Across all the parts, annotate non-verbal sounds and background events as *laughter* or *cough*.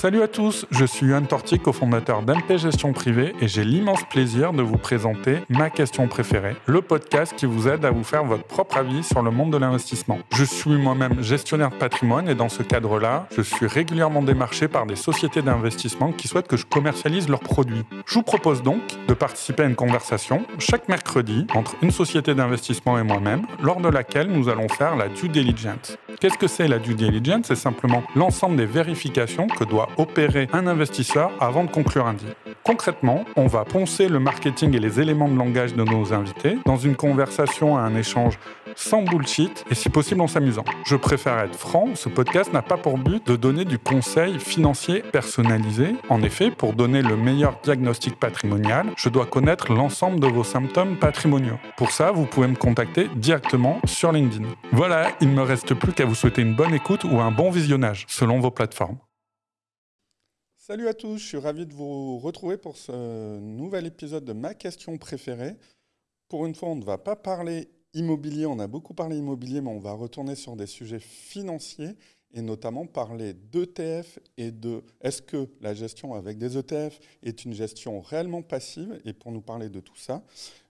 Salut à tous, je suis Yohan Torti, cofondateur d'MP Gestion Privée et j'ai l'immense plaisir de vous présenter ma question préférée, le podcast qui vous aide à vous faire votre propre avis sur le monde de l'investissement. Je suis moi-même gestionnaire de patrimoine et dans ce cadre-là, je suis régulièrement démarché par des sociétés d'investissement qui souhaitent que je commercialise leurs produits. Je vous propose donc de participer à une conversation chaque mercredi entre une société d'investissement et moi-même, lors de laquelle nous allons faire la due diligence. Qu'est-ce que c'est la due diligence? C'est simplement l'ensemble des vérifications que doit opérer un investisseur avant de conclure un deal. Concrètement, on va poncer le marketing et les éléments de langage de nos invités dans une conversation à un échange sans bullshit et si possible en s'amusant. Je préfère être franc, ce podcast n'a pas pour but de donner du conseil financier personnalisé. En effet, pour donner le meilleur diagnostic patrimonial, je dois connaître l'ensemble de vos symptômes patrimoniaux. Pour ça, vous pouvez me contacter directement sur LinkedIn. Voilà, il ne me reste plus qu'à vous souhaiter une bonne écoute ou un bon visionnage selon vos plateformes. Salut à tous, je suis ravi de vous retrouver pour ce nouvel épisode de ma question préférée. Pour une fois, on ne va pas parler immobilier, on a beaucoup parlé immobilier, mais on va retourner sur des sujets financiers et notamment parler d'ETF et de est-ce que la gestion avec des ETF est une gestion réellement passive? Et pour nous parler de tout ça,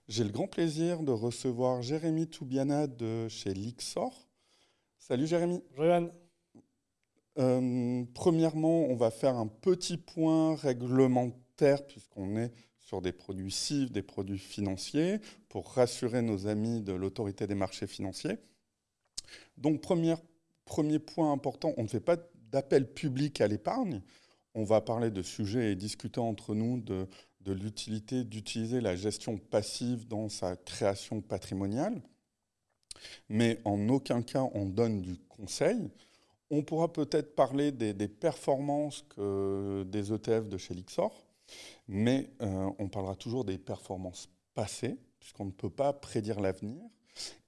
j'ai le grand plaisir de recevoir Jérémy Toubiana de chez Lixor. Salut Jérémy. Bonjour euh, premièrement, on va faire un petit point réglementaire puisqu'on est sur des produits CIF, des produits financiers, pour rassurer nos amis de l'autorité des marchés financiers. Donc, premier, point important, on ne fait pas d'appel public à l'épargne. On va parler de sujets et discuter entre nous de, de l'utilité d'utiliser la gestion passive dans sa création patrimoniale. Mais en aucun cas, on donne du conseil. On pourra peut-être parler des, performances des ETF de chez Lixor, mais euh, on parlera toujours des performances passées, puisqu'on ne peut pas prédire l'avenir.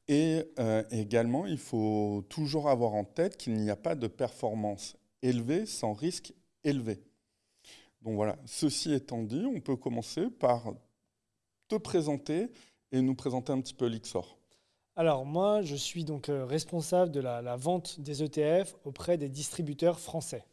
Et euh, également, il faut toujours avoir en tête qu'il n'y a pas de performance élevée sans risque élevé. Donc voilà, ceci étant dit, on peut commencer par te présenter et nous présenter un petit peu Lixor. Alors moi, je suis donc euh, responsable de la, vente des ETF auprès des distributeurs français,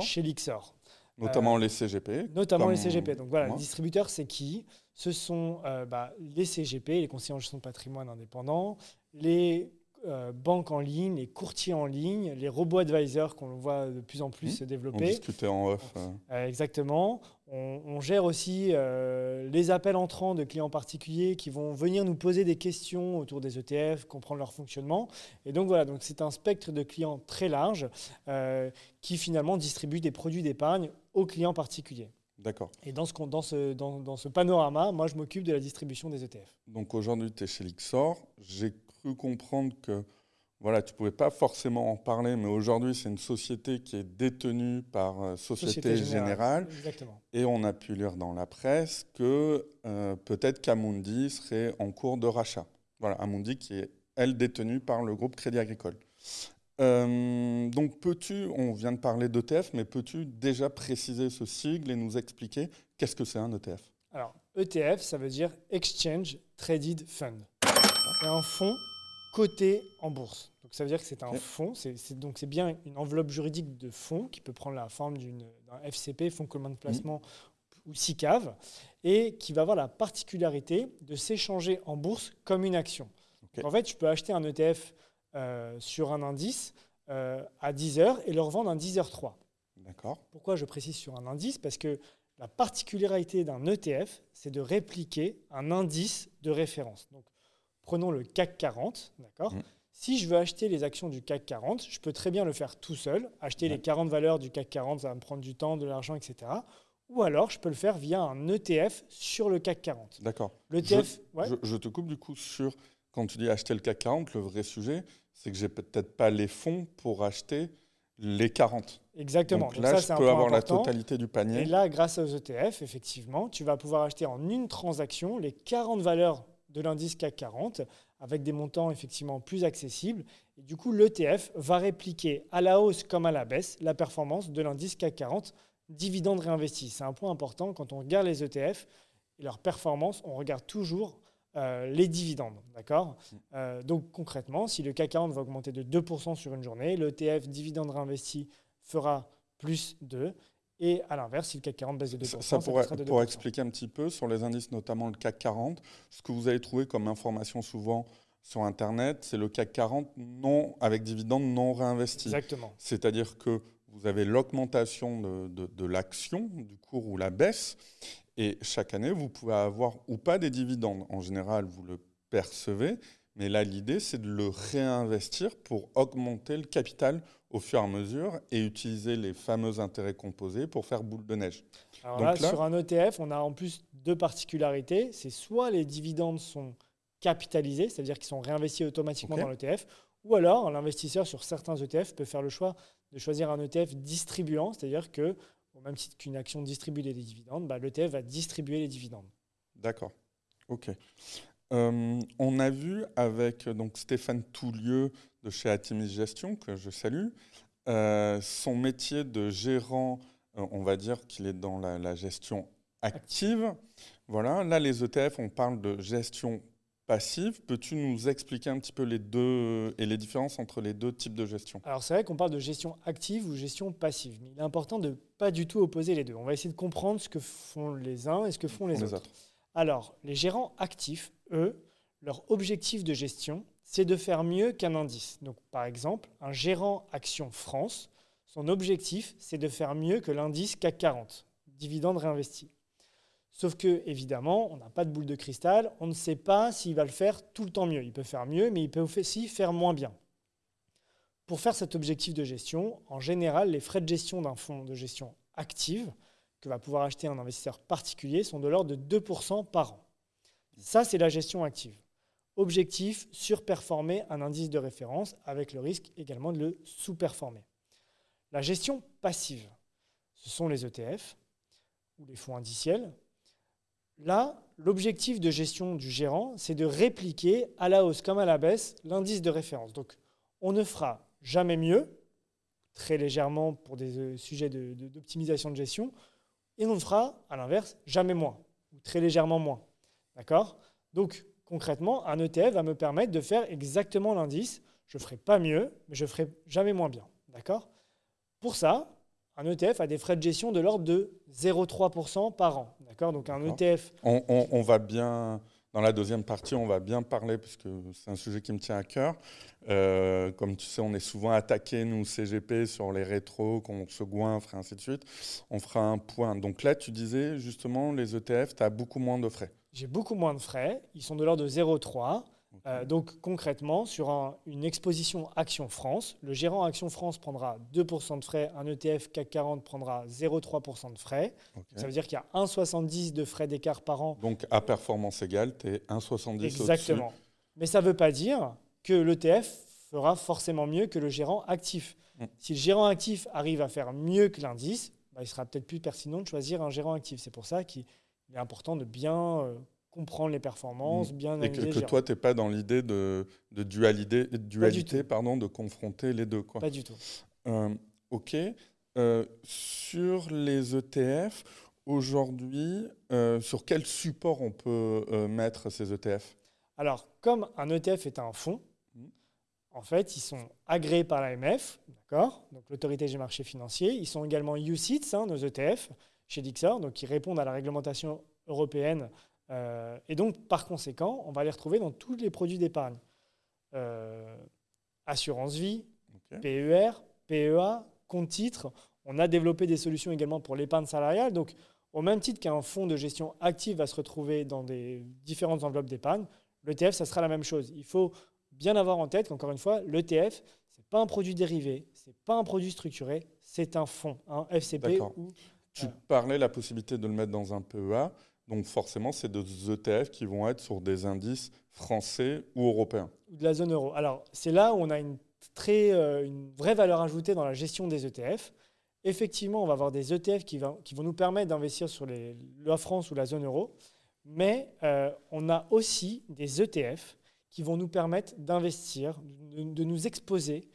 chez Lixor. Notamment euh, les CGP. Notamment les CGP. Donc voilà, les distributeurs, c'est qui? Ce sont euh, bah, les CGP, les conseillers en gestion de patrimoine indépendants, les euh, banques en ligne, les courtiers en ligne, les robots advisors qu'on voit de plus en plus mmh. se développer. On discutait en off. Euh. Euh, exactement. On, gère aussi les appels entrants de clients particuliers qui vont venir nous poser des questions autour des ETF, comprendre leur fonctionnement. Et donc voilà, donc c'est un spectre de clients très large qui finalement distribue des produits d'épargne aux clients particuliers. D'accord. Et dans ce, dans, ce, dans, dans ce panorama, moi, je m'occupe de la distribution des ETF. Donc aujourd'hui, tu es chez Lixor. J'ai cru comprendre que voilà, tu ne pouvais pas forcément en parler, mais aujourd'hui, c'est une société qui est détenue par euh, Société, Générale. Exactement. Et on a pu lire dans la presse que euh, peut-être qu'Amundi serait en cours de rachat. Voilà, Amundi qui est, elle, détenue par le groupe Crédit Agricole. Euh, donc, peux-tu, on vient de parler d'ETF, mais peux-tu déjà préciser ce sigle et nous expliquer qu'est-ce que c'est un ETF Alors, ETF, ça veut dire Exchange Traded Fund. C'est un fonds coté en bourse. Donc ça veut dire que c'est un fonds, c'est, donc c'est bien une enveloppe juridique de fonds qui peut prendre la forme d'un FCP, fonds commun de placement ou SICAV, et qui va avoir la particularité de s'échanger en bourse comme une action. en fait, je peux acheter un ETF euh, sur un indice euh, à 10 heures et le revendre à 10h03. D'accord. Pourquoi je précise sur un indice? Parce que la particularité d'un ETF, c'est de répliquer un indice de référence. Donc, Prenons le CAC 40, d'accord mm. Si je veux acheter les actions du CAC 40, je peux très bien le faire tout seul, acheter les 40 valeurs du CAC 40, ça va me prendre du temps, de l'argent, etc. Ou alors, je peux le faire via un ETF sur le CAC 40. D'accord. L'ETF, je, je, te coupe du coup sur, quand tu dis acheter le CAC 40, le vrai sujet, c'est que j'ai peut-être pas les fonds pour acheter les 40. Exactement. Donc là, je peux avoir la totalité du panier. Et là, grâce aux ETF, effectivement, tu vas pouvoir acheter en une transaction les 40 valeurs de l'indice CAC 40 avec des montants effectivement plus accessibles. Et du coup, l'ETF va répliquer à la hausse comme à la baisse la performance de l'indice CAC 40 dividendes réinvestis. C'est un point important quand on regarde les ETF et leur performance, on regarde toujours euh, les dividendes. D'accord? Euh, Donc concrètement, si le CAC 40 va augmenter de 2% sur une journée, l'ETF dividende réinvesti fera plus 2 Et à l'inverse, si le CAC 40 baisse de 2%, Ça, ça, pourrait, passera de 2%. pour expliquer un petit peu sur les indices, notamment le CAC 40, ce que vous avez trouvé comme information souvent sur Internet, c'est le CAC 40 non, avec dividendes non réinvestis. Exactement. C'est-à-dire que vous avez l'augmentation de, de- de l'action, du cours ou la baisse, et chaque année, vous pouvez avoir ou pas des dividendes. En général, vous le percevez, mais là, l'idée, c'est de le réinvestir pour augmenter le capital au fur et à mesure et utiliser les fameux intérêts composés pour faire boule de neige. Alors Donc là, là- sur un ETF, on a en plus deux particularités. C'est soit les dividendes sont capitalisés, c'est-à-dire qu'ils sont réinvestis automatiquement dans l'ETF, ou alors l'investisseur sur certains ETF peut faire le choix de choisir un ETF distribuant, c'est-à-dire que au même titre qu'une action distribue des dividendes, bah, l'ETF va distribuer les dividendes. D'accord. OK. Euh, on a vu avec donc, Stéphane Toulieu de chez Atimis Gestion, que je salue, euh, son métier de gérant, euh, on va dire qu'il est dans la, la gestion active. Voilà. Là, les ETF, on parle de gestion passive. Peux-tu nous expliquer un petit peu les deux et les différences entre les deux types de gestion? Alors c'est vrai qu'on parle de gestion active ou gestion passive, mais il est important de pas du tout opposer les deux. On va essayer de comprendre ce que font les uns et ce que font les, autres. Alors, les gérants actifs, eux, leur objectif de gestion, c'est de faire mieux qu'un indice. Donc, par exemple, un gérant Action France, son objectif, c'est de faire mieux que l'indice CAC 40, dividende réinvesti. Sauf que, évidemment, on n'a pas de boule de cristal, on ne sait pas s'il va le faire tout le temps mieux. Il peut faire mieux, mais il peut aussi faire moins bien. Pour faire cet objectif de gestion, en général, les frais de gestion d'un fonds de gestion active que va pouvoir acheter un investisseur particulier sont de l'ordre de 2% par an. Ça, c'est la gestion active. Objectif, surperformer un indice de référence avec le risque également de le sous-performer. La gestion passive, ce sont les ETF ou les fonds indiciels. Là, l'objectif de gestion du gérant, c'est de répliquer à la hausse comme à la baisse l'indice de référence. Donc, on ne fera jamais mieux, très légèrement pour des euh, sujets d'optimisation de, gestion, et on ne fera, à l'inverse, jamais moins, ou très légèrement moins. D'accord? Donc, concrètement, un ETF va me permettre de faire exactement l'indice. Je ne ferai pas mieux, mais je ne ferai jamais moins bien. D'accord? Pour ça, un ETF a des frais de gestion de l'ordre de 0,3% par an. D'accord? Donc, un. ETF On, on- on va bien, dans la deuxième partie, on va bien parler, parce que c'est un sujet qui me tient à cœur. Euh, comme tu sais, on est souvent attaqué, nous, CGP, sur les rétros, qu'on se goinfre, et ainsi de suite. On fera un point. Donc là, tu disais, justement, les ETF, tu as beaucoup moins de frais. J'ai beaucoup moins de frais. Ils sont de l'ordre de 0,3. Ok. Euh, donc concrètement, sur un- une exposition Action France, le gérant Action France prendra 2% de frais, un ETF CAC 40 prendra 0,3% de frais. Ça veut dire qu'il y a 1,70 de frais d'écart par an. Donc, à performance égale, tu es 1,70 au-dessus. Exactement. Mais ça ne veut pas dire que l'ETF fera forcément mieux que le gérant actif. Mm. Si le gérant actif arrive à faire mieux que l'indice, bah, il sera peut-être plus pertinent de choisir un gérant actif. C'est pour ça qu'il est important de bien euh, comprendre les performances, bien. Et que, toi, tu n'es pas dans l'idée de, de dualité, pardon, de confronter les deux. Quoi. Pas du tout. Euh, ok. Euh, sur les ETF, aujourd'hui, euh, sur quel support on peut mettre ces ETF Alors, comme un ETF est un fonds, Mm. en fait, ils sont agréés par l'AMF, d'accord? Donc l'autorité des marchés financiers. Ils sont également UCITS, hein, nos ETF, chez Dixor, donc ils répondent à la réglementation européenne. Euh, et donc, par conséquent, on va les retrouver dans tous les produits d'épargne. Euh, assurance vie. PER, PEA, compte titre. On a développé des solutions également pour l'épargne salariale. Donc, au même titre qu'un fonds de gestion active va se retrouver dans des différentes enveloppes d'épargne, l'ETF, ça sera la même chose. Il faut bien avoir en tête qu'encore une fois, l'ETF, ce n'est pas un produit dérivé, ce n'est pas un produit structuré, c'est un fonds, un FCP D'accord. ou Tu parlais de la possibilité de le mettre dans un PEA. Donc forcément, c'est des ETF qui vont être sur des indices français ou européens. ou de la zone euro. Alors, c'est là où on a une, très, euh, une vraie valeur ajoutée dans la gestion des ETF. Effectivement, on va avoir des ETF qui, va- qui vont nous permettre d'investir sur les, la France ou la zone euro, mais euh, on a aussi des ETF qui vont nous permettre d'investir, de, de nous exposer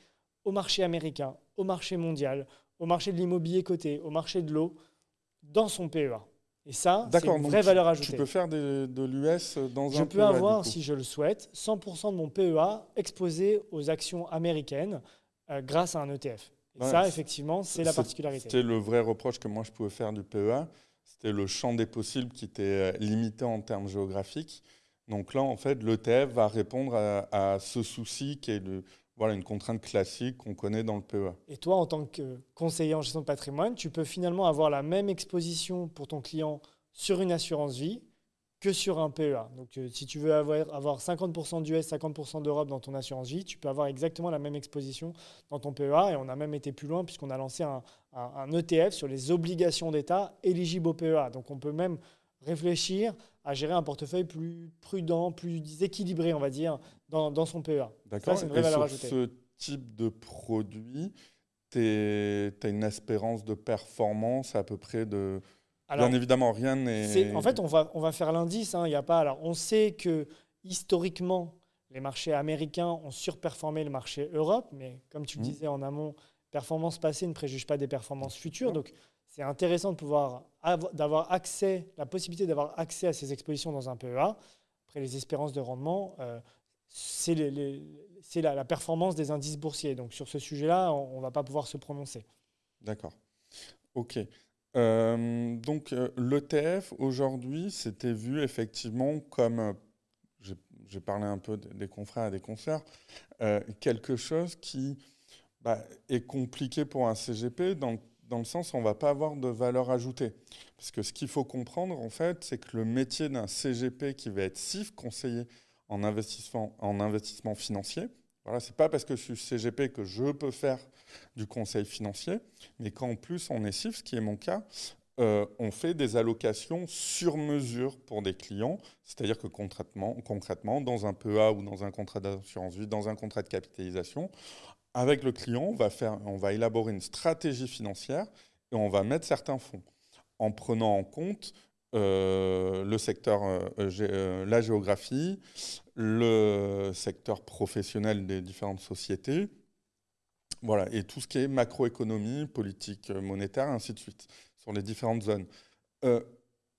au marché américain, au marché mondial, au marché de l'immobilier coté, au marché de l'eau, dans son PEA. Et ça, c'est une vraie tu- valeur Tu ajoutée. peux faire des- de l'US dans Je un peux PEA, du avoir, si je le souhaite, 100% de mon PEA exposé aux actions américaines euh, grâce à un ETF. Et ça, effectivement, c'est la particularité. C'était le vrai reproche que moi je pouvais faire du PEA. C'était le champ des possibles qui était limité en termes géographiques. Donc là, en fait, l'ETF va répondre à, ce souci qui est de, voilà, une contrainte classique qu'on connaît dans le PEA. Et toi, en tant que conseiller en gestion de patrimoine, tu peux finalement avoir la même exposition pour ton client sur une assurance vie que sur un PEA. Donc, euh, si tu veux avoir, avoir 50% d'US, 50% d'Europe dans ton assurance vie, tu peux avoir exactement la même exposition dans ton PEA. Et on a même été plus loin puisqu'on a lancé un, ETF sur les obligations d'État éligibles au PEA. Donc, on peut même réfléchir à gérer un portefeuille plus prudent, plus équilibré, on va dire, dans, dans son PEA. D'accord. C'est une vraie Et valeur sur ce type de produit, tu as une espérance de performance à peu près de Bien évidemment, rien n'est. En fait, on va, on va faire l'indice. Hein, y a pas. Alors, on sait que historiquement, les marchés américains ont surperformé le marché Europe, mais comme tu le mmh. disais en amont, performance passée ne préjuge pas des performances futures. Donc, c'est intéressant de pouvoir d'avoir accès, la possibilité d'avoir accès à ces expositions dans un PEA. Après, les espérances de rendement, euh, c'est la, performance des indices boursiers. Donc, sur ce sujet-là, on ne va pas pouvoir se prononcer. D'accord. OK. Euh, donc euh, l'ETF aujourd'hui, c'était vu effectivement comme, j'ai parlé un peu des confrères et des confrères, quelque chose qui bah, est compliqué pour un CGP dans, dans le sens où on ne va pas avoir de valeur ajoutée. Parce que ce qu'il faut comprendre, en fait, c'est que le métier d'un CGP qui va être CIF, conseiller en investissement, en investissement financier, voilà, c'est pas parce que je suis CGP que je peux faire du conseil financier, mais qu'en plus on est CIF, ce qui est mon cas, euh, on fait des allocations sur mesure pour des clients, c'est-à-dire que concrètement, concrètement, dans un PEA ou dans un contrat d'assurance vie, dans un contrat de capitalisation, avec le client, on va, faire, on va élaborer une stratégie financière et on va mettre certains fonds en prenant en compte euh, le secteur, euh, euh, la géographie, le secteur professionnel des différentes sociétés, voilà, et tout ce qui est macroéconomie, politique monétaire, ainsi de suite, sur les différentes zones.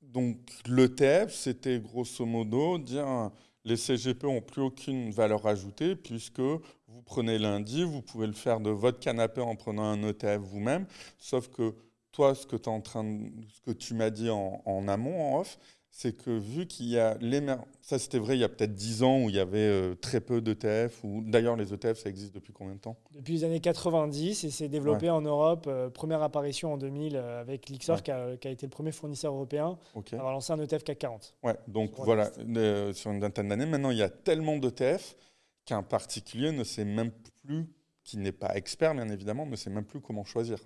donc l'ETF, c'était grosso modo dire les CGP n'ont plus aucune valeur ajoutée puisque prenez lundi, vous pouvez le faire de votre canapé en prenant un ETF vous-même, sauf que toi, ce que, es en train ce que tu m'as dit en, amont, en off, c'est que vu qu'il y a l'émergence, ça c'était vrai il y a peut-être 10 ans où il y avait euh, très peu d'ETF, ou d'ailleurs les ETF ça existe depuis combien de temps? Depuis les années 90 et c'est développé en Europe, euh, première apparition en 2000 euh, avec Lixor qui, a, été le premier fournisseur européen à avoir lancé un ETF CAC 40. Ouais, donc voilà, sur une vingtaine d'années, maintenant il y a tellement d'ETF qu'un particulier ne sait même plus, qui n'est pas expert bien évidemment, ne sait même plus comment choisir.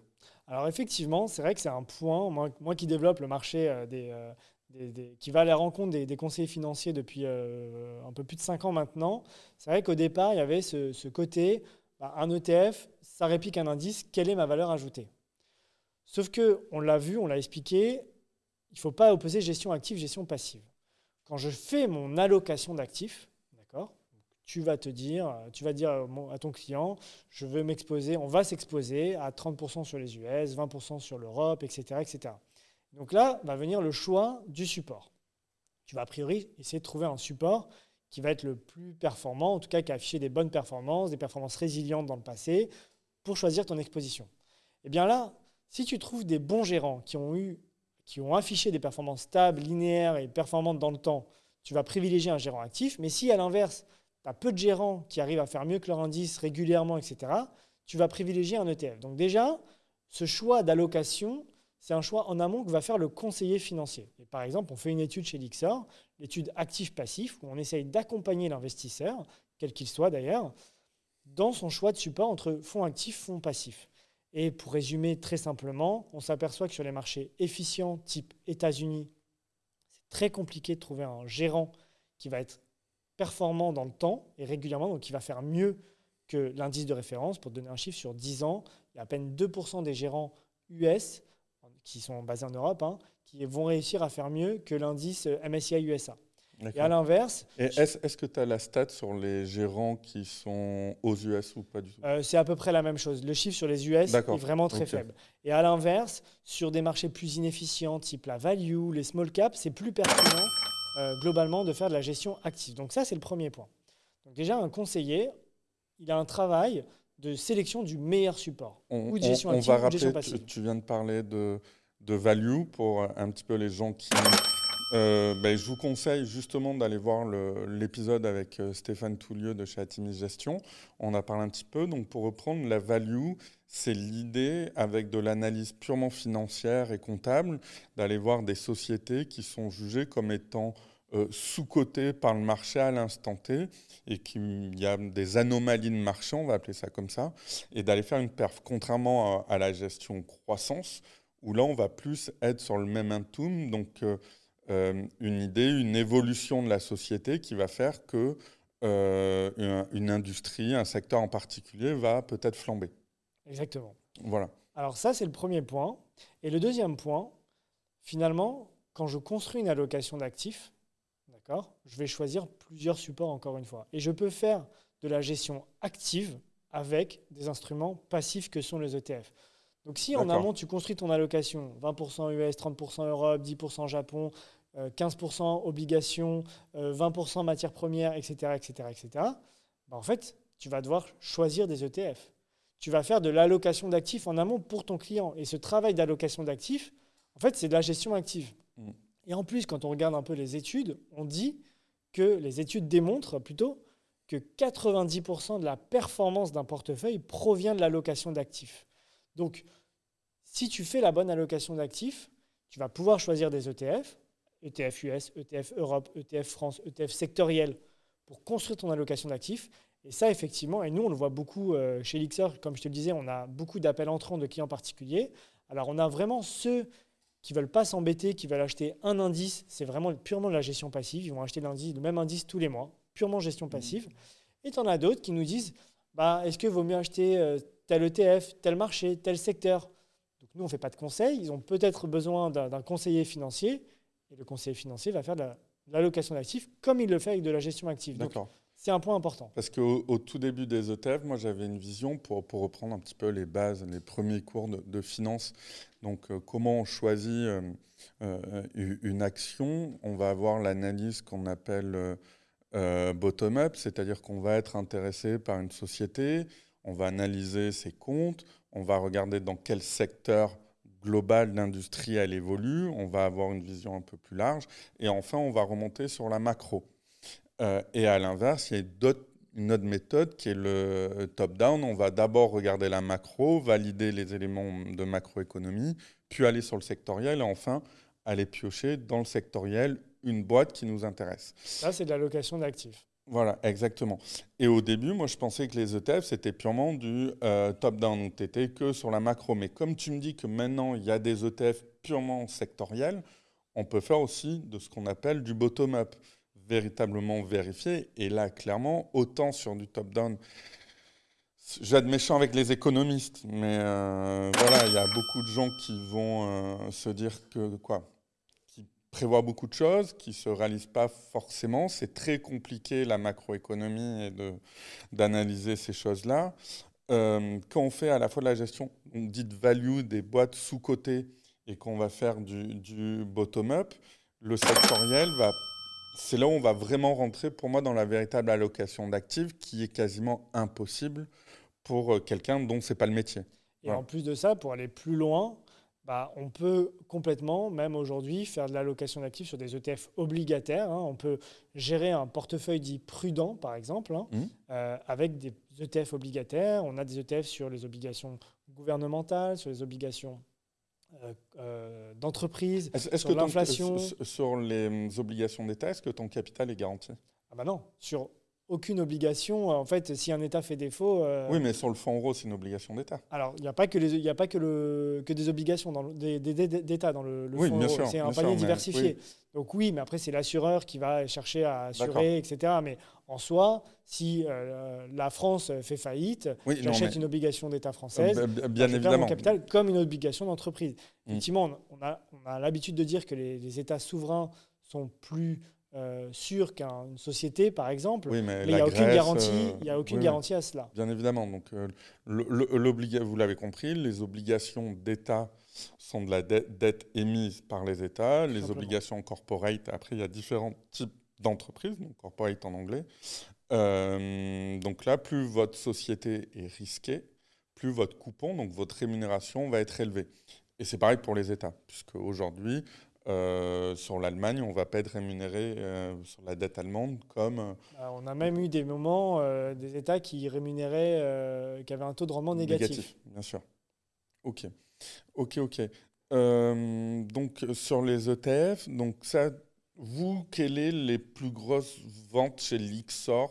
Alors effectivement, c'est vrai que c'est un point, moi, qui développe le marché euh, euh, des, qui va à la rencontre des, conseillers financiers depuis euh, un peu plus de 5 ans maintenant, c'est vrai qu'au départ, il y avait ce, côté, bah, un ETF, ça réplique un indice, quelle est ma valeur ajoutée? Sauf que, on l'a vu, on l'a expliqué, il ne faut pas opposer gestion active, gestion passive. Quand je fais mon allocation d'actifs, tu vas te dire, tu vas dire à ton client, je veux m'exposer, on va s'exposer à 30% sur les US, 20% sur l'Europe, etc., etc. Donc là va venir le choix du support. Tu vas a priori essayer de trouver un support qui va être le plus performant, en tout cas qui a affiché des bonnes performances, des performances résilientes dans le passé, pour choisir ton exposition. Et eh bien là, si tu trouves des bons gérants qui ont, eu, qui ont affiché des performances stables, linéaires et performantes dans le temps, tu vas privilégier un gérant actif. Mais si à l'inverse, tu as peu de gérants qui arrivent à faire mieux que leur indice régulièrement, etc., tu vas privilégier un ETF. Donc déjà, ce choix d'allocation, c'est un choix en amont que va faire le conseiller financier. Et par exemple, on fait une étude chez Lixor, l'étude actif-passif, où on essaye d'accompagner l'investisseur, quel qu'il soit d'ailleurs, dans son choix de support entre fonds actifs, fonds passifs. Et pour résumer très simplement, on s'aperçoit que sur les marchés efficients type États-Unis, c'est très compliqué de trouver un gérant qui va être performant dans le temps et régulièrement, donc qui va faire mieux que l'indice de référence. Pour donner un chiffre, sur 10 ans, il y a à peine 2% des gérants US, qui sont basés en Europe, hein, qui vont réussir à faire mieux que l'indice MSCI USA. Et à l'inverse. Est-ce que tu as la stat sur les gérants qui sont aux US ou pas du tout? Euh, C'est à peu près la même chose. Le chiffre sur les US est vraiment très faible. Et à l'inverse, sur des marchés plus inefficients, type la value, les small caps, c'est plus pertinent euh, globalement de faire de la gestion active. Donc ça, c'est le premier point. Donc déjà, un conseiller, il a un travail de sélection du meilleur support. On, ou de gestion on- on active va ou de gestion rappeler, tu, passive. tu viens de parler de, de value pour un petit peu les gens qui... Euh, ben, je vous conseille justement d'aller voir l'épisode avec euh, Stéphane Toulieu de chez Atimis Gestion. On a parlé un petit peu. Donc pour reprendre, la value, c'est l'idée avec de l'analyse purement financière et comptable d'aller voir des sociétés qui sont jugées comme étant euh, sous-cotées par le marché à l'instant T et qu'il y a des anomalies de marché, on va appeler ça comme ça, et d'aller faire une perf. Contrairement à, la gestion croissance, où là, on va plus être sur le même momentum, donc euh, une idée, une évolution de la société qui va faire que euh, une, une industrie, un secteur en particulier va peut-être flamber. Exactement. Voilà. Alors ça, c'est le premier point. Et le deuxième point, finalement, quand je construis une allocation d'actifs, d'accord, je vais choisir plusieurs supports encore une fois. Et je peux faire de la gestion active avec des instruments passifs que sont les ETF. Donc si en amont, tu construis ton allocation, 20% US, 30% Europe, 10% Japon, 15% obligations, euh, 20% matières premières, etc., etc., etc., en fait, tu vas devoir choisir des ETF tu vas faire de l'allocation d'actifs en amont pour ton client. Et ce travail d'allocation d'actifs, en fait, c'est de la gestion active. Mm. Et en plus, quand on regarde un peu les études, on dit que les études démontrent plutôt que 90% de la performance d'un portefeuille provient de l'allocation d'actifs. Donc, si tu fais la bonne allocation d'actifs, tu vas pouvoir choisir des ETF, ETF US, ETF Europe, ETF France, ETF sectoriel, pour construire ton allocation d'actifs. Et ça, effectivement, et nous, on le voit beaucoup euh, chez Lixer, comme je te le disais, on a beaucoup d'appels entrants de clients particuliers. Alors, on a vraiment ceux qui veulent pas s'embêter, qui veulent acheter un indice, c'est vraiment purement de la gestion passive. Ils vont acheter l'indice, le même indice tous les mois, purement gestion passive. Et tu en as d'autres qui nous disent bah, est-ce que vaut mieux acheter euh, tel ETF, tel marché, tel secteur? Donc, nous, on ne fait pas de conseils. Ils ont peut-être besoin d'un conseiller financier. Et le conseiller financier va faire de la- de l'allocation d'actifs comme il le fait avec de la gestion active. D'accord. c'est un point important. Parce qu'au au tout début des ETF, moi j'avais une vision pour, pour reprendre un petit peu les bases, les premiers cours de, de finance. Donc euh, comment on choisit euh, euh, une action On va avoir l'analyse qu'on appelle bottom-up, c'est-à-dire qu'on va être intéressé par une société, on va analyser ses comptes, on va regarder dans quel secteur global d'industrie elle évolue, on va avoir une vision un peu plus large, et enfin on va remonter sur la macro. Euh, et à l'inverse, il y a une autre méthode qui est le top-down. On va d'abord regarder la macro, valider les éléments de macroéconomie, puis aller sur le sectoriel et enfin aller piocher dans le sectoriel une boîte qui nous intéresse. Ça, c'est de l'allocation d'actifs. Voilà, exactement. Et au début, moi, je pensais que les ETF, c'était purement du euh, top-down, donc tu n'étais que sur la macro. Mais comme tu me dis que maintenant, il y a des ETF purement sectoriels, on peut faire aussi de ce qu'on appelle du bottom-up, véritablement vérifié. Et là, clairement, autant sur du top-down, j'ai méchant avec les économistes, mais euh, voilà, il y a beaucoup de gens qui vont euh, se dire que quoi? Qui prévoient beaucoup de choses, qui se réalisent pas forcément. C'est très compliqué la macroéconomie et de d'analyser ces choses-là. Euh, quand on fait à la fois de la gestion donc dite value des boîtes sous-cotées et qu'on va faire du, du bottom-up, le sectoriel va c'est là où on va vraiment rentrer pour moi dans la véritable allocation d'actifs qui est quasiment impossible pour euh, quelqu'un dont c'est pas le métier. Et en plus de ça, pour aller plus loin, bah, on peut complètement, même aujourd'hui, faire de l'allocation d'actifs sur des ETF obligataires. hein. On peut gérer un portefeuille dit prudent, par exemple, hein, Mhm. euh, avec des ETF obligataires. On a des ETF sur les obligations gouvernementales, sur les obligations euh, euh, d'entreprise. Sur l'inflation. sur les obligations d'État, est-ce que ton capital est garanti? Ah bah non, sur aucune obligation. En fait, si un État fait défaut, euh, Oui, mais sur le fonds euro, c'est une obligation d'État. Alors, il n'y a pas que les, y a pas que le que des obligations dans le- des, des- des- d'État dans le, le Oui, fonds bien euro. sûr, C'est un sûr, panier diversifié. Donc oui, mais après c'est l'assureur qui va chercher à D'accord. assurer, etc. Mais en soi, si euh, la France fait faillite, Oui, j'achète une obligation d'État française. Euh, bien évidemment. mon capital comme une obligation d'entreprise. Mm. Effectivement, on a, on a l'habitude de dire que les, les États souverains sont plus euh, sûrs qu'une société, par exemple. Oui, mais il n'y la a aucune Grèce, garantie, euh, y a aucune oui, garantie à cela. Bien évidemment. Donc, euh, le- vous l'avez compris, les obligations d'État sont de la de- dette émise par les États. Les Simplement. obligations corporate, après, il y a différents types d'entreprises, donc corporate en anglais. Euh, donc là, plus votre société est risquée, plus votre coupon, donc votre rémunération va être élevée. Et c'est pareil pour les États, puisque aujourd'hui, euh, sur l'Allemagne, on ne va pas être rémunéré euh, sur la dette allemande comme. Bah, on a même eu des moments, des États qui rémunéraient, qui avaient un taux de rendement négatif. Négatif, bien sûr. Ok. Ok, ok. donc sur les ETF, donc ça, vous, quelles sont les plus grosses ventes chez l'IXOR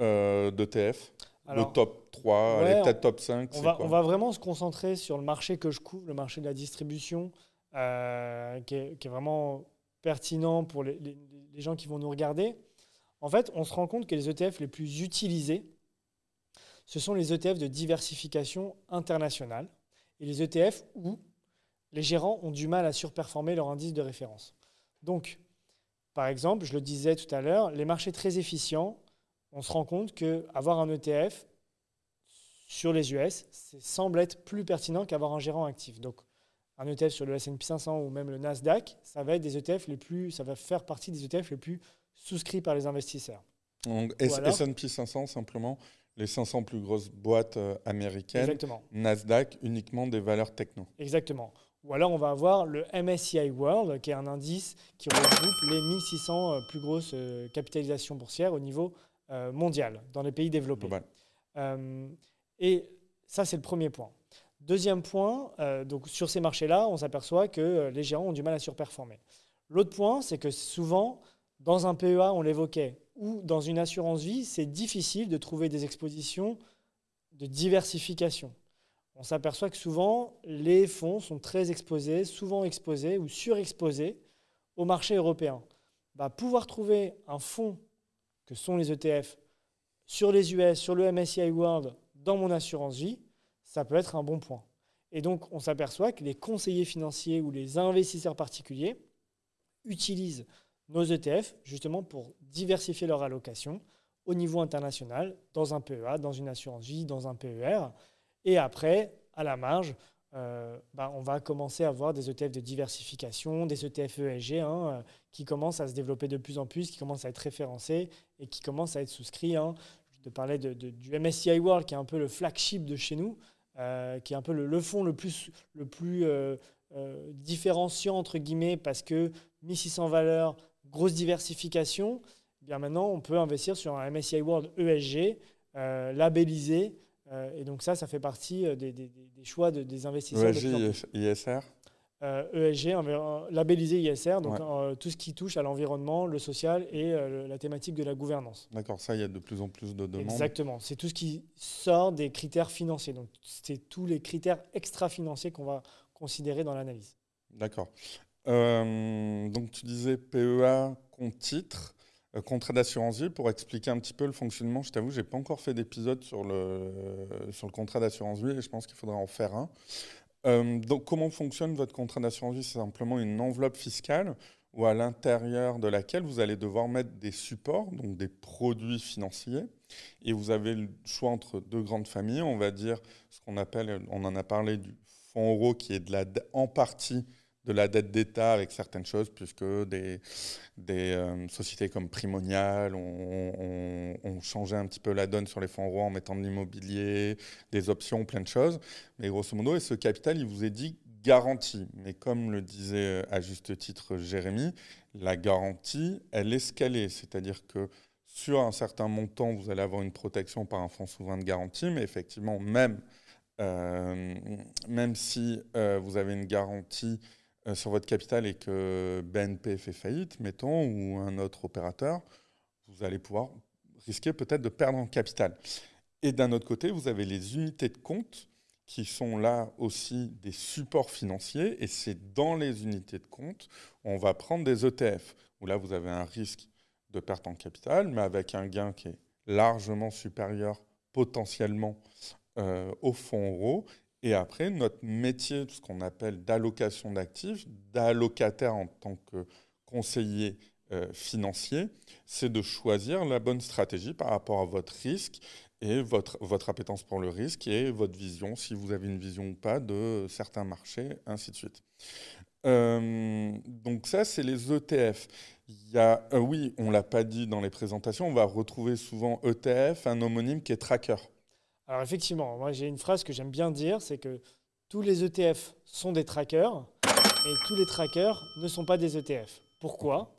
euh, d'ETF Le top 3, peut-être top 5 on va, on va, vraiment se concentrer sur le marché que je couvre, le marché de la distribution, euh, qui, est, vraiment pertinent pour les, gens qui vont nous regarder. En fait, on se rend compte que les ETF les plus utilisés, ce sont les ETF de diversification internationale et les ETF où les gérants ont du mal à surperformer leur indice de référence. Donc, par exemple, je le disais tout à l'heure, les marchés très efficients, on se rend compte qu'avoir un ETF sur les US semble être plus pertinent qu'avoir un gérant actif. Donc, un ETF sur le S&P 500 ou même le Nasdaq, ça va être des ETF les plus, ça va faire partie des ETF les plus souscrits par les investisseurs. Donc, S&P 500 simplement les 500 plus grosses boîtes euh, américaines. Exactement. Nasdaq uniquement des valeurs techno. Exactement. Ou alors on va avoir le MSCI World, qui est un indice qui regroupe les 1600 euh, plus grosses euh, capitalisations boursières au niveau mondial, dans les pays développés. et ça, c'est le premier point. Deuxième point, donc sur ces marchés-là, on s'aperçoit que les gérants ont du mal à surperformer. L'autre point, c'est que souvent, dans un PEA, on l'évoquait, ou dans une assurance vie, c'est difficile de trouver des expositions de diversification on s'aperçoit que souvent, les fonds sont très exposés, souvent exposés ou surexposés au marché européen. Bah, pouvoir trouver un fonds que sont les ETF sur les US, sur le MSCI World, dans mon assurance vie, ça peut être un bon point. Et donc, on s'aperçoit que les conseillers financiers ou les investisseurs particuliers utilisent nos ETF justement pour diversifier leur allocation au niveau international, dans un PEA, dans une assurance vie, dans un PER. Et après, à la marge, euh, bah, on va commencer à avoir des ETF de diversification, des ETF ESG, hein, euh, qui commencent à se développer de plus en plus, qui commencent à être référencés et qui commencent à être souscrits. Hein. Je te parlais du MSCI World, qui est un peu le flagship de chez nous, euh, qui est un peu le, fonds le plus, le plus différenciant, entre guillemets, parce que 1600 valeurs, grosse diversification. Eh bien maintenant, on peut investir sur un MSCI World ESG, labellisé, euh, et donc ça, ça fait partie euh, des, choix des investisseurs. ESG, ISR euh, e labellisé ISR, donc tout ce qui touche à l'environnement, le social et la thématique de la gouvernance. D'accord, ça, il y a de plus en plus de demandes. Exactement, c'est tout ce qui sort des critères financiers. Donc, c'est tous les critères extra-financiers qu'on va considérer dans l'analyse. D'accord. donc, tu disais PEA compte titre. Euh, contrat d'assurance vie, pour expliquer un petit peu le fonctionnement, je t'avoue, je n'ai pas encore fait d'épisode sur le, sur le contrat d'assurance vie et je pense qu'il faudra en faire un. Euh, donc, comment fonctionne votre contrat d'assurance vie? C'est simplement une enveloppe fiscale ou à l'intérieur de laquelle vous allez devoir mettre des supports, donc des produits financiers. Et vous avez le choix entre deux grandes familles. On va dire ce qu'on appelle, on en a parlé du fonds euro qui est de la, en partie de la dette d'État avec certaines choses, puisque des, euh, sociétés comme Primonial ont, changé un petit peu la donne sur les fonds euros en mettant de l'immobilier, des options, plein de choses. Mais grosso modo, et ce capital, il vous est dit garantie. Mais comme le disait euh, à juste titre Jérémy, la garantie, elle est scalée. C'est-à-dire que sur un certain montant, vous allez avoir une protection par un fonds souverain de garantie, mais effectivement, même, euh, si vous avez une garantie sur votre capital et que BNP fait faillite, mettons, ou un autre opérateur, vous allez pouvoir risquer peut-être de perdre en capital. Et d'un autre côté, vous avez les unités de compte qui sont là aussi des supports financiers, et c'est dans les unités de compte on va prendre des ETF, où là vous avez un risque de perte en capital, mais avec un gain qui est largement supérieur potentiellement euh, au fonds euro, et après, notre métier, ce qu'on appelle d'allocation d'actifs, d'allocataire en tant que conseiller euh, financier, c'est de choisir la bonne stratégie par rapport à votre risque et votre, votre appétence pour le risque et votre vision, si vous avez une vision ou pas de certains marchés, ainsi de suite. Euh, donc ça, c'est les ETF. Il y a, euh, oui, on ne l'a pas dit dans les présentations, on va retrouver souvent ETF, un homonyme qui est tracker. Alors effectivement, moi j'ai une phrase que j'aime bien dire, c'est que tous les ETF sont des trackers, et tous les trackers ne sont pas des ETF. Pourquoi?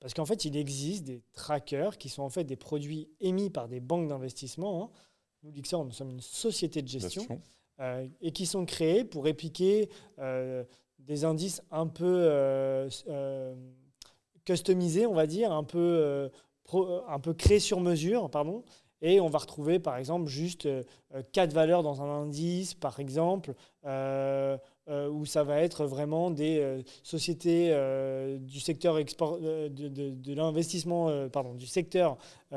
Parce qu'en fait, il existe des trackers qui sont en fait des produits émis par des banques d'investissement. Hein. Nous, Lixor, nous sommes une société de gestion, euh, et qui sont créés pour répliquer euh, des indices un peu euh, customisés, on va dire, un peu, un peu créés sur mesure, pardon, et on va retrouver par exemple juste euh, quatre valeurs dans un indice, par exemple, euh, euh, où ça va être vraiment des sociétés du secteur export, de, l'investissement, pardon, du secteur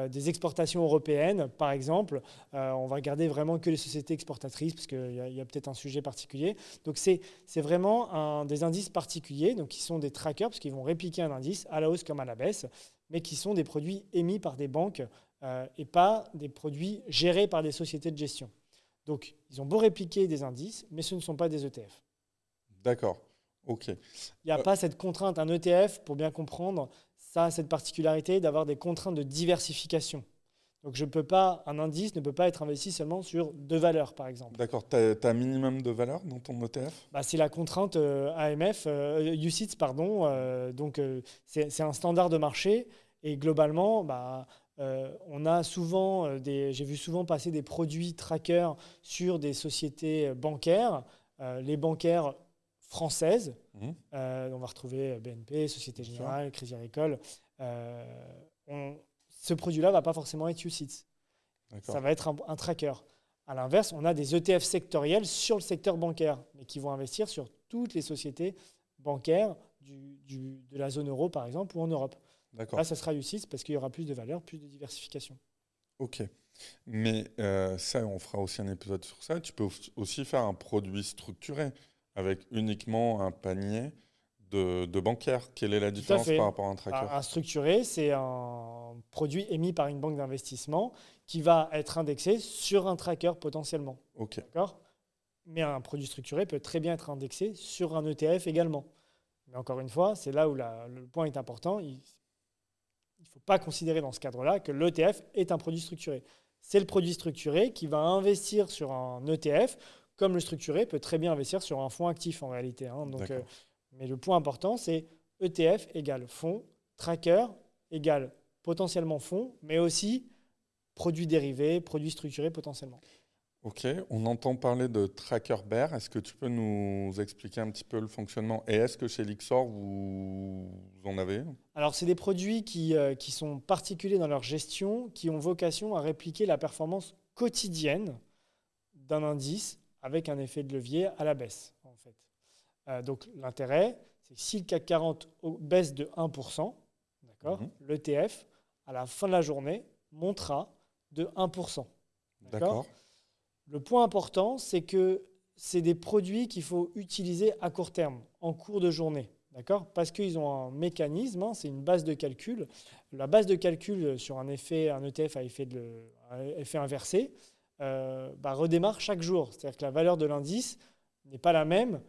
des exportations européennes, par exemple. on va regarder vraiment que les sociétés exportatrices, parce qu'il y a, peut-être un sujet particulier. Donc c'est vraiment un, des indices particuliers, donc qui sont des trackers, parce qu'ils vont répliquer un indice à la hausse comme à la baisse, mais qui sont des produits émis par des banques euh, et pas des produits gérés par des sociétés de gestion. Donc, ils ont beau répliquer des indices, mais ce ne sont pas des ETF. D'accord. OK. Il n'y a euh, pas cette contrainte. Un ETF, pour bien comprendre, ça a cette particularité d'avoir des contraintes de diversification. Donc, je peux pas, un indice ne peut pas être investi seulement sur deux valeurs, par exemple. D'accord. Tu as, un minimum de valeurs dans ton ETF bah, C'est la contrainte euh, AMF, UCITS, pardon. donc, c'est un standard de marché. Et globalement, bah, euh, on a souvent euh, des, j'ai vu souvent passer des produits trackers sur des sociétés euh, bancaires, les bancaires françaises. Mmh. on va retrouver BNP, Société Générale, Crédit Agricole. ce produit-là va pas forcément être UCITS. Ça va être un, tracker. À l'inverse, on a des ETF sectoriels sur le secteur bancaire, mais qui vont investir sur toutes les sociétés bancaires de la zone euro, par exemple, ou en Europe. Là, ça sera U6 parce qu'il y aura plus de valeur, plus de diversification. Ok. Mais euh, ça, on fera aussi un épisode sur ça. Tu peux aussi faire un produit structuré avec uniquement un panier de, de bancaires. Quelle est la différence par rapport à un tracker? Un structuré, c'est un produit émis par une banque d'investissement qui va être indexé sur un tracker potentiellement. Ok. D'accord? Mais un produit structuré peut très bien être indexé sur un ETF également. Mais encore une fois, c'est là où le point est important il ne faut pas considérer dans ce cadre-là que l'ETF est un produit structuré. C'est le produit structuré qui va investir sur un ETF, comme le structuré peut très bien investir sur un fonds actif en réalité. Hein. Donc, euh, mais le point important, c'est ETF égale fonds, tracker égale potentiellement fonds, mais aussi produits dérivés, produits structurés potentiellement. Ok, on entend parler de Tracker Bear. Est-ce que tu peux nous expliquer un petit peu le fonctionnement? Et est-ce que chez Lixor, vous, en avez? Alors, c'est des produits qui, euh, qui, sont particuliers dans leur gestion, qui ont vocation à répliquer la performance quotidienne d'un indice avec un effet de levier à la baisse, en fait. Euh, donc, l'intérêt, c'est que si le CAC 40 baisse de 1%, d'accord, mhm. l'ETF, à la fin de la journée, montera de 1%. D'accord le point important, c'est que c'est des produits qu'il faut utiliser à court terme, en cours de journée. D'accord? Parce qu'ils ont un mécanisme, hein, c'est une base de calcul. La base de calcul sur un effet, un ETF à effet inversé, euh, bah, redémarre chaque jour. C'est-à-dire que la valeur de l'indice n'est pas la même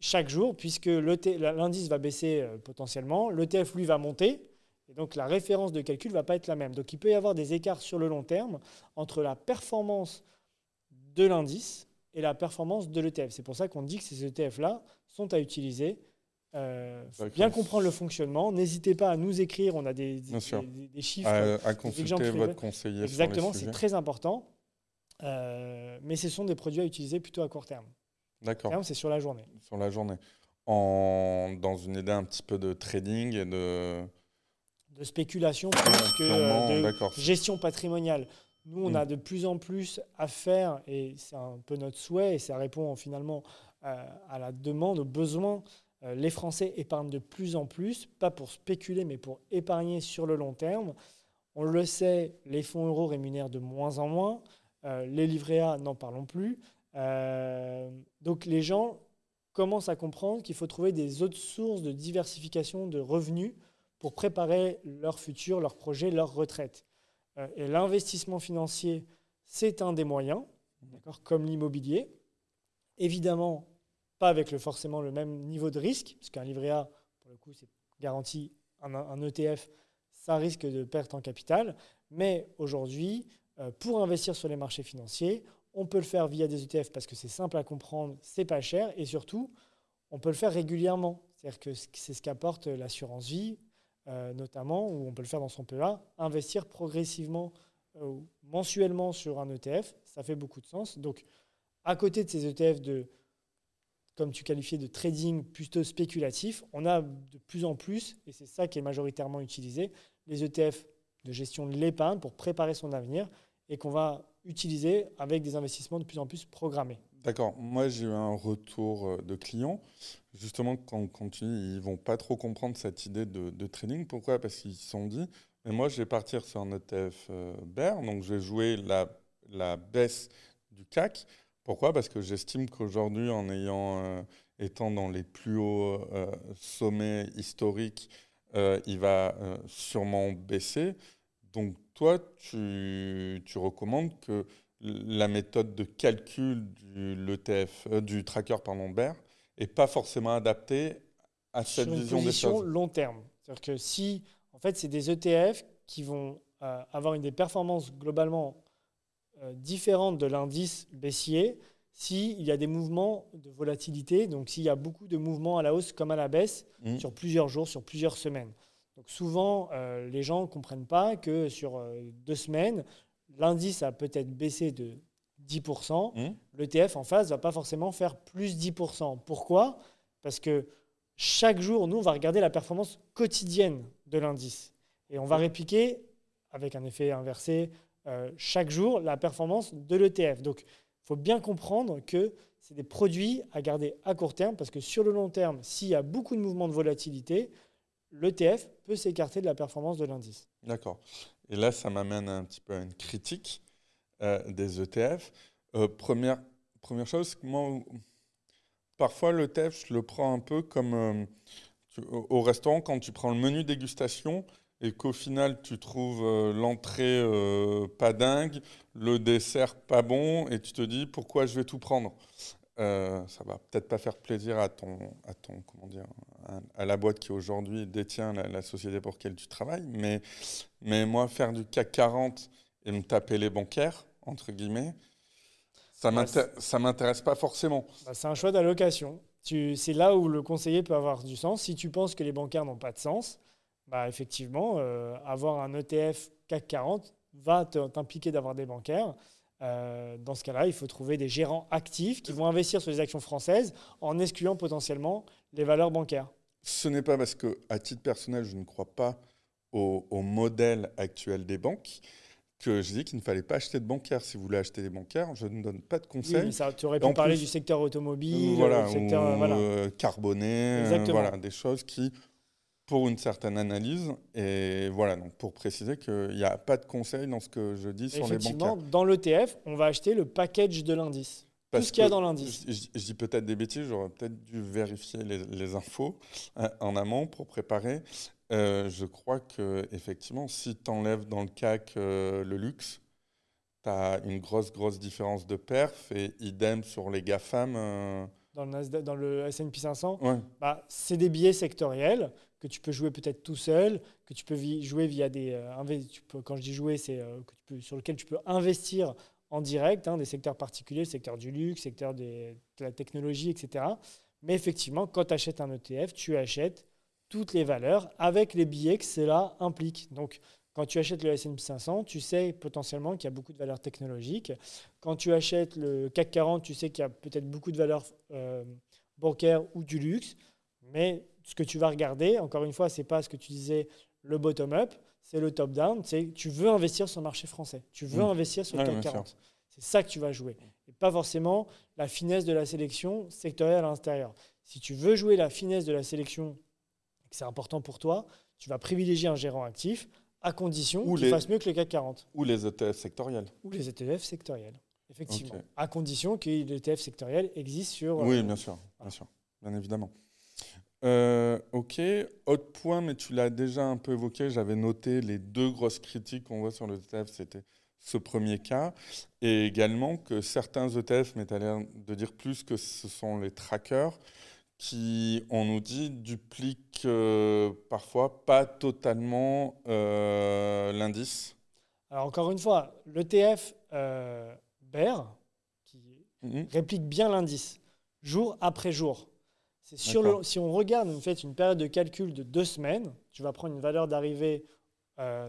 chaque jour, puisque l'indice va baisser euh, potentiellement, l'ETF lui va monter, et donc la référence de calcul ne va pas être la même. Donc il peut y avoir des écarts sur le long terme entre la performance de l'indice et la performance de l'ETF. C'est pour ça qu'on dit que ces ETF-là sont à utiliser. Euh, bien comprendre le fonctionnement. N'hésitez pas à nous écrire. On a des, des, chiffres. À, consulter votre conseiller. Exactement, c'est très important. Euh, mais ce sont des produits à utiliser plutôt à court terme. D'accord. C'est sur la journée. Sur la journée. En, dans une idée un petit peu de trading et de. De spéculation plus que euh, de gestion patrimoniale. Nous, on mm. a de plus en plus à faire, et c'est un peu notre souhait, et ça répond finalement euh, à la demande, aux besoins. Euh, les Français épargnent de plus en plus, pas pour spéculer, mais pour épargner sur le long terme. On le sait, les fonds euros rémunèrent de moins en moins. Euh, les livrets A, n'en parlons plus. donc les gens commencent à comprendre qu'il faut trouver des autres sources de diversification de revenus pour préparer leur futur, leur projet, leur retraite. Euh, et l'investissement financier, c'est un des moyens, comme l'immobilier. Évidemment, pas avec forcément le même niveau de risque, parce qu'un livret A, pour le coup, c'est garanti un, ETF, ça risque de perte en capital. Mais aujourd'hui, euh, pour investir sur les marchés financiers, on peut le faire via des ETF parce que c'est simple à comprendre, c'est pas cher et surtout, on peut le faire régulièrement. C'est-à-dire que c'est ce qu'apporte l'assurance vie, euh, notamment, où on peut le faire dans son PEA, investir progressivement euh, mensuellement sur un ETF, ça fait beaucoup de sens. Donc, à côté de ces ETF de, comme tu qualifiais, de trading plutôt spéculatif, on a de plus en plus, et c'est ça qui est majoritairement utilisé, les ETF de gestion de l'épargne pour préparer son avenir et qu'on va utiliser avec des investissements de plus en plus programmés. D'accord. Moi, j'ai eu un retour euh, de clients, justement, quand, ils vont pas trop comprendre cette idée de, trading. Pourquoi? Parce qu'ils se sont dit, mais moi, je vais partir sur un ETF euh, BER, donc je vais jouer la, baisse du CAC. Pourquoi? Parce que j'estime qu'aujourd'hui, en ayant, euh, étant dans les plus hauts sommets historiques, il va sûrement baisser. Donc, toi, tu recommandes que la méthode de calcul du, l'ETF, euh, du tracker pardon, BER n'est pas forcément adaptée à cette Sur vision une position long terme. C'est-à-dire que si, en fait, c'est des ETF qui vont euh, avoir une des performances globalement euh, différentes de l'indice baissier s'il y a des mouvements de volatilité, donc s'il y a beaucoup de mouvements à la hausse comme à la baisse mmh. sur plusieurs jours, sur plusieurs semaines. Donc souvent, les gens ne comprennent pas que sur deux semaines, l'indice a peut-être baissé de 10%, mmh. l'ETF en face ne va pas forcément faire plus 10%. Pourquoi? Parce que chaque jour, nous, on va regarder la performance quotidienne de l'indice. Et on va répliquer, avec un effet inversé, euh, chaque jour, la performance de l'ETF. Donc, il faut bien comprendre que c'est des produits à garder à court terme, parce que sur le long terme, s'il y a beaucoup de mouvements de volatilité, l'ETF peut s'écarter de la performance de l'indice. D'accord. Et là, ça m'amène un petit peu à une critique euh, des ETF. Euh, première, première chose, moi, parfois l'ETF, je le prends un peu comme euh, au restaurant quand tu prends le menu dégustation et qu'au final tu trouves l'entrée pas dingue, le dessert pas bon et tu te dis pourquoi je vais tout prendre? Euh, ça va peut-être pas faire plaisir à ton, à ton, comment dire, à, la boîte qui aujourd'hui détient la, société pour laquelle tu travailles, mais, mais moi faire du CAC 40 et me taper les bancaires entre guillemets, ça ça m'intéresse pas forcément. Bah, c'est un choix d'allocation. C'est là où le conseiller peut avoir du sens. Si tu penses que les bancaires n'ont pas de sens, bah effectivement, euh, avoir un ETF CAC 40 va t'impliquer d'avoir des bancaires. Euh, dans ce cas-là, il faut trouver des gérants actifs qui vont investir sur les actions françaises en excluant potentiellement les valeurs bancaires. Ce n'est pas parce que, à titre personnel, je ne crois pas au, modèle actuel des banques que je dis qu'il ne fallait pas acheter de bancaires. Si vous voulez acheter des bancaires, je ne donne pas de conseils. Oui, ça, tu aurais pu parler du secteur automobile, voilà, secteur voilà. Euh, carboné, euh, voilà, des choses qui pour une certaine analyse. Et voilà, donc pour préciser qu'il n'y a pas de conseil dans ce que je dis sur les bancaires. Dans l'ETF, on va acheter le package de l'indice. Tout ce qu'il y a dans l'indice. Je, dis peut-être des bêtises, j'aurais peut-être dû vérifier les, infos euh, en amont pour préparer. Euh, je crois que effectivement, si tu enlèves dans le CAC euh, le luxe, tu as une grosse, grosse différence de perf et idem sur les GAFAM. Dans le, dans le S&P 500, bah, c'est des billets sectoriels que tu peux jouer peut-être tout seul, que tu peux jouer via des. Euh, quand je dis jouer, c'est euh, sur lequel tu peux investir en direct, hein, des secteurs particuliers, secteur du luxe, secteur de la technologie, etc. Mais effectivement, quand tu achètes un ETF, tu achètes toutes les valeurs avec les billets que cela implique. Donc, quand tu achètes le S&P 500, tu sais potentiellement qu'il y a beaucoup de valeurs technologiques. Quand tu achètes le CAC 40, tu sais qu'il y a peut-être beaucoup de valeurs euh, bancaires ou du luxe. Mais ce que tu vas regarder, encore une fois, ce n'est pas ce que tu disais, le bottom-up, c'est le top-down. C'est tu veux investir sur le marché français. Tu veux mmh. investir sur le CAC 40. C'est ça que tu vas jouer. Et pas forcément la finesse de la sélection sectorielle à l'intérieur. Si tu veux jouer la finesse de la sélection, et que c'est important pour toi, tu vas privilégier un gérant actif à condition qu'il fasse mieux que le CAC 40. Ou les ETF sectoriels. Ou les ETF sectoriels, effectivement. À condition que l'ETF sectoriel existe sur... Oui, euh, bien sûr, bien sûr, bien évidemment. Euh, ok, autre point, mais tu l'as déjà un peu évoqué, j'avais noté les deux grosses critiques qu'on voit sur le ETF, c'était ce premier cas, et également que certains ETF, mais tu as l'air de dire plus que ce sont les trackers, qui, on nous dit, duplique euh, parfois pas totalement euh, l'indice. Alors encore une fois, l'ETF BER, qui mhm. réplique bien l'indice, jour après jour. C'est sur le, si on regarde, vous faites une période de calcul de deux semaines, tu vas prendre une valeur d'arrivée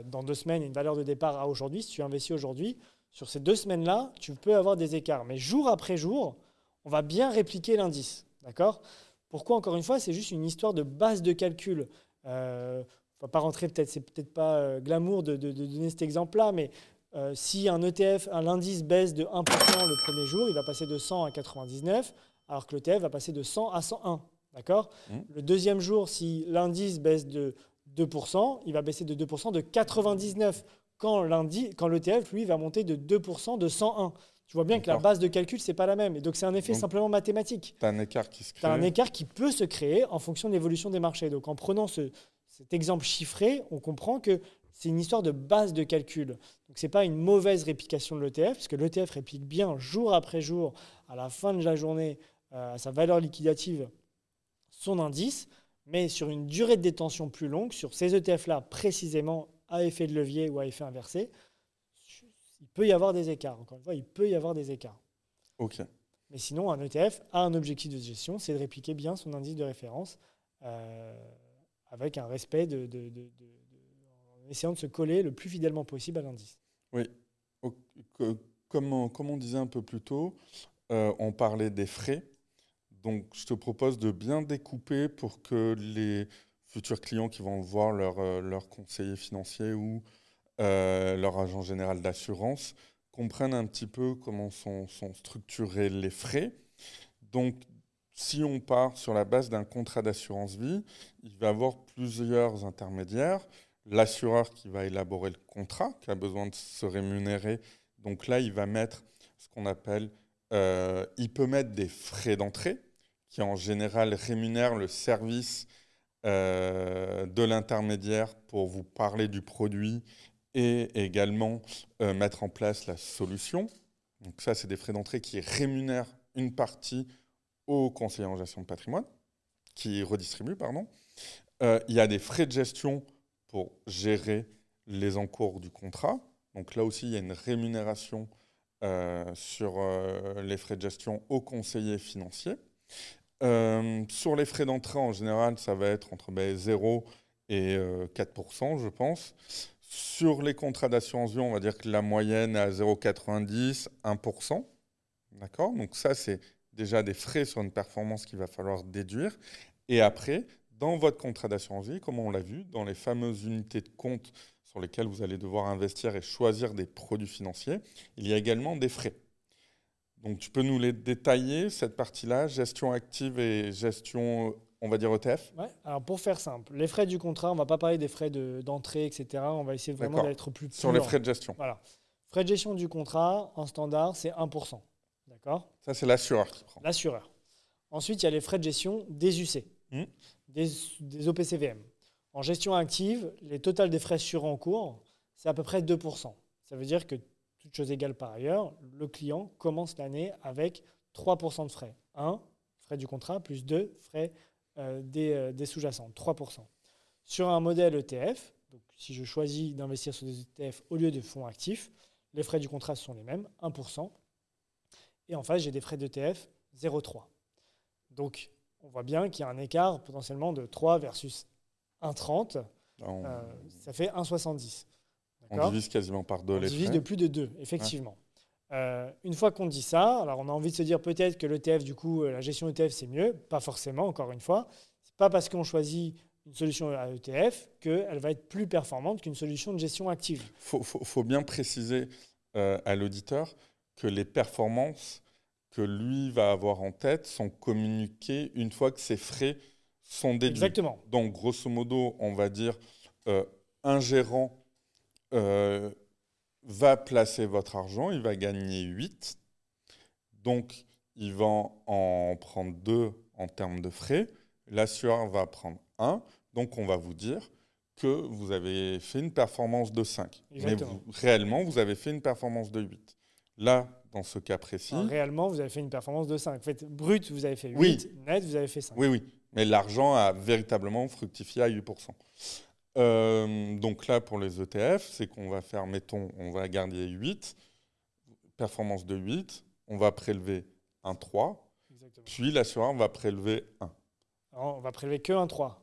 dans deux semaines et une valeur de départ à aujourd'hui. Si tu investis aujourd'hui, sur ces deux semaines-là, tu peux avoir des écarts. Mais jour après jour, on va bien répliquer l'indice. D'accord? Pourquoi, encore une fois, c'est juste une histoire de base de calcul. Euh, on va pas rentrer, peut-être, c'est peut-être pas euh, glamour de, donner cet exemple-là, mais euh, si un ETF, un indice baisse de 1% le premier jour, il va passer de 100 à 99, alors que l'ETF va passer de 100 à 101. D'accord mmh. Le deuxième jour, si l'indice baisse de 2%, il va baisser de 2% de 99 quand l'ETF, lui, va monter de 2% de 101. Tu vois bien que la base de calcul, c'est pas la même. Et donc, c'est un effet simplement mathématique. Tu as un écart qui se crée. Tu as un écart qui peut se créer en fonction de l'évolution des marchés. Donc, en prenant ce, cet exemple chiffré, on comprend que c'est une histoire de base de calcul. Donc, ce n'est pas une mauvaise réplication de l'ETF, parce que l'ETF réplique bien jour après jour, à la fin de la journée, euh, sa valeur liquidative, son indice. Mais sur une durée de détention plus longue, sur ces ETF-là précisément, à effet de levier ou à effet inversé, il peut y avoir des écarts. Encore une fois, il peut y avoir des écarts. OK. Mais sinon, un ETF a un objectif de gestion, c'est de répliquer bien son indice de référence euh, avec un respect de, en essayant de se coller le plus fidèlement possible à l'indice. Oui. Comme on, comme on, disait un peu plus tôt, euh, on parlait des frais. Donc, je te propose de bien découper pour que les futurs clients qui vont voir leur, euh, leur conseiller financier ou euh, leur agent général d'assurance comprennent un petit peu comment sont, sont, structurés les frais. Donc, si on part sur la base d'un contrat d'assurance vie, il va y avoir plusieurs intermédiaires. L'assureur qui va élaborer le contrat, qui a besoin de se rémunérer. Donc là, il va mettre ce qu'on appelle, euh, il peut mettre des frais d'entrée, qui en général rémunèrent le service euh, de l'intermédiaire pour vous parler du produit et également euh, mettre en place la solution. Donc ça, c'est des frais d'entrée qui rémunèrent une partie au conseiller en gestion de patrimoine, qui redistribue, pardon. Euh, il y a des frais de gestion pour gérer les encours du contrat. Donc là aussi, il y a une rémunération sur les frais de gestion au conseiller financier. Euh, sur les frais d'entrée, en général, ça va être entre 0 ben, et 4%, euh, je pense. Sur les contrats d'assurance vie, on va dire que la moyenne est à 0,90, 1%. D'accord? Donc ça, c'est déjà des frais sur une performance qu'il va falloir déduire. Et après, dans votre contrat d'assurance vie, comme on l'a vu, dans les fameuses unités de compte sur lesquelles vous allez devoir investir et choisir des produits financiers, il y a également des frais. Donc tu peux nous les détailler, cette partie-là, gestion active et gestion, on va dire ETF Ouais, alors pour faire simple, les frais du contrat, on ne va pas parler des frais d'entrée, etc. On va essayer vraiment d'être plus Sur les frais de gestion. Voilà. Frais de gestion du contrat, en standard, c'est 1%. D'accord? Ça, c'est l'assureur qui prend. L'assureur. Ensuite, il y a les frais de gestion des UC, hmm. des, des, OPCVM. En gestion active, les totales des frais sur en cours, c'est à peu près 2%. Ça veut dire que toutes choses égales par ailleurs, le client commence l'année avec 3% de frais. 1, frais du contrat, plus 2, frais euh, euh, des, sous-jacents, 3%. Sur un modèle ETF, donc si je choisis d'investir sur des ETF au lieu de fonds actifs, les frais du contrat sont les mêmes, 1%. Et en face, j'ai des frais d'ETF 0,3. Donc, on voit bien qu'il y a un écart potentiellement de 3 versus 1,30. Euh, ça fait 1,70. On divise quasiment par deux on divise de plus de deux, effectivement. Euh, une fois qu'on dit ça, alors on a envie de se dire peut-être que l'ETF, du coup, euh, la gestion ETF, c'est mieux. Pas forcément, encore une fois. C'est pas parce qu'on choisit une solution à ETF qu'elle va être plus performante qu'une solution de gestion active. Il faut, bien préciser euh, à l'auditeur que les performances que lui va avoir en tête sont communiquées une fois que ses frais sont déduits. Exactement. Donc, grosso modo, on va dire un gérant euh, va placer votre argent, il va gagner 8. Donc, il va en prendre 2 en termes de frais. L'assureur va prendre 1. Donc, on va vous dire que vous avez fait une performance de 5. Mais réellement, vous avez fait une performance de 8. Là, dans ce cas précis. réellement, vous avez fait une performance de 5. En fait, brut, vous avez fait 8, Oui. net, vous avez fait 5. Oui, oui. Mais l'argent a véritablement fructifié à 8%. Euh, donc là, pour les ETF, c'est qu'on va faire, mettons, on va garder 8, performance de 8, on va prélever un 3, Exactement. puis l'assureur va prélever 1. Alors, on va prélever que un 3.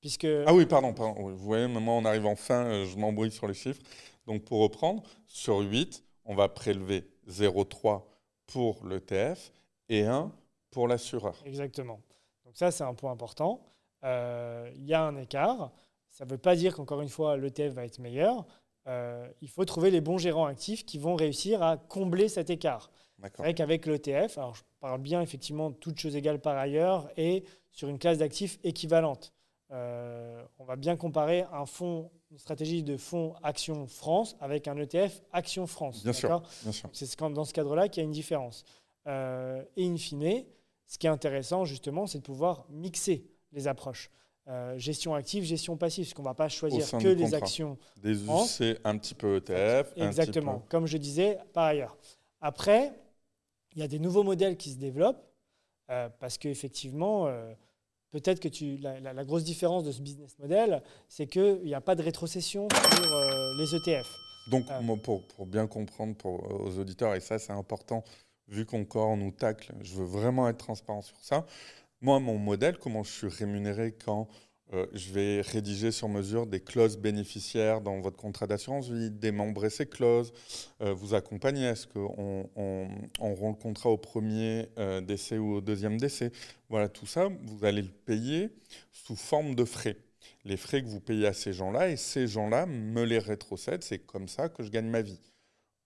Puisque Ah oui, pardon, pardon. Vous voyez, maintenant on arrive enfin, euh, je m'embrouille sur les chiffres. Donc pour reprendre, sur 8, on va prélever 0,3 pour l'ETF et 1 pour l'assureur. Exactement. Donc ça, c'est un point important. Euh, Il y a un écart. Ça ne veut pas dire qu'encore une fois, l'ETF va être meilleur. Euh, il faut trouver les bons gérants actifs qui vont réussir à combler cet écart. C'est vrai qu'avec l'ETF, alors je parle bien effectivement de toutes choses égales par ailleurs et sur une classe d'actifs équivalente. Euh, on va bien comparer un fonds, une stratégie de fonds Action France avec un ETF Action France. Bien sûr. c'est ce- dans ce cadre-là qu'il y a une différence. Euh, et in fine, ce qui est intéressant justement, c'est de pouvoir mixer les approches. Euh, gestion active, gestion passive, parce qu'on ne va pas choisir que les contrat. actions. Des. UC, un petit peu ETF. un Exactement, comme je disais par ailleurs. Après, il y a des nouveaux modèles qui se développent, euh, parce qu'effectivement, euh, peut-être que tu, la, la- la grosse différence de ce business model, c'est qu'il n'y a pas de rétrocession sur euh, les ETF. Donc, pour bien comprendre pour, aux auditeurs, et ça c'est important, vu qu'encore on nous tacle, je veux vraiment être transparent sur ça. Moi, mon modèle, comment je suis rémunéré quand euh, je vais rédiger sur mesure des clauses bénéficiaires dans votre contrat d'assurance vie, démembrer ces clauses, euh, vous accompagner, est-ce qu'on on, on rend le contrat au premier euh, décès ou au deuxième décès Voilà, tout ça, vous allez le payer sous forme de frais. Les frais que vous payez à ces gens-là, et ces gens-là me les rétrocèdent, c'est comme ça que je gagne ma vie.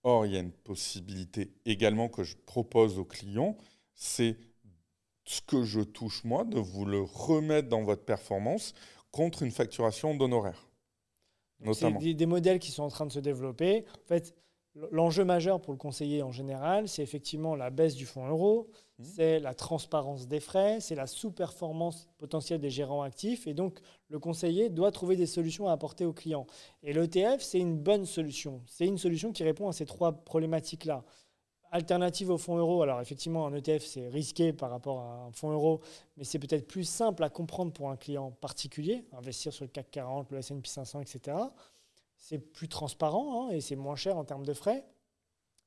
Or, il y a une possibilité également que je propose aux clients, c'est ce que je touche moi, de vous le remettre dans votre performance contre une facturation d'honoraires. C'est des, des modèles qui sont en train de se développer. En fait, l'enjeu majeur pour le conseiller en général, c'est effectivement la baisse du fonds euro, Mhm. c'est la transparence des frais, c'est la sous-performance potentielle des gérants actifs. Et donc, le conseiller doit trouver des solutions à apporter aux clients. Et l'ETF, c'est une bonne solution. C'est une solution qui répond à ces trois problématiques-là. Alternative au fonds euro, alors effectivement, un ETF, c'est risqué par rapport à un fonds euro, mais c'est peut-être plus simple à comprendre pour un client particulier, investir sur le CAC 40, le S&P 500, etc. C'est plus transparent hein, et c'est moins cher en termes de frais.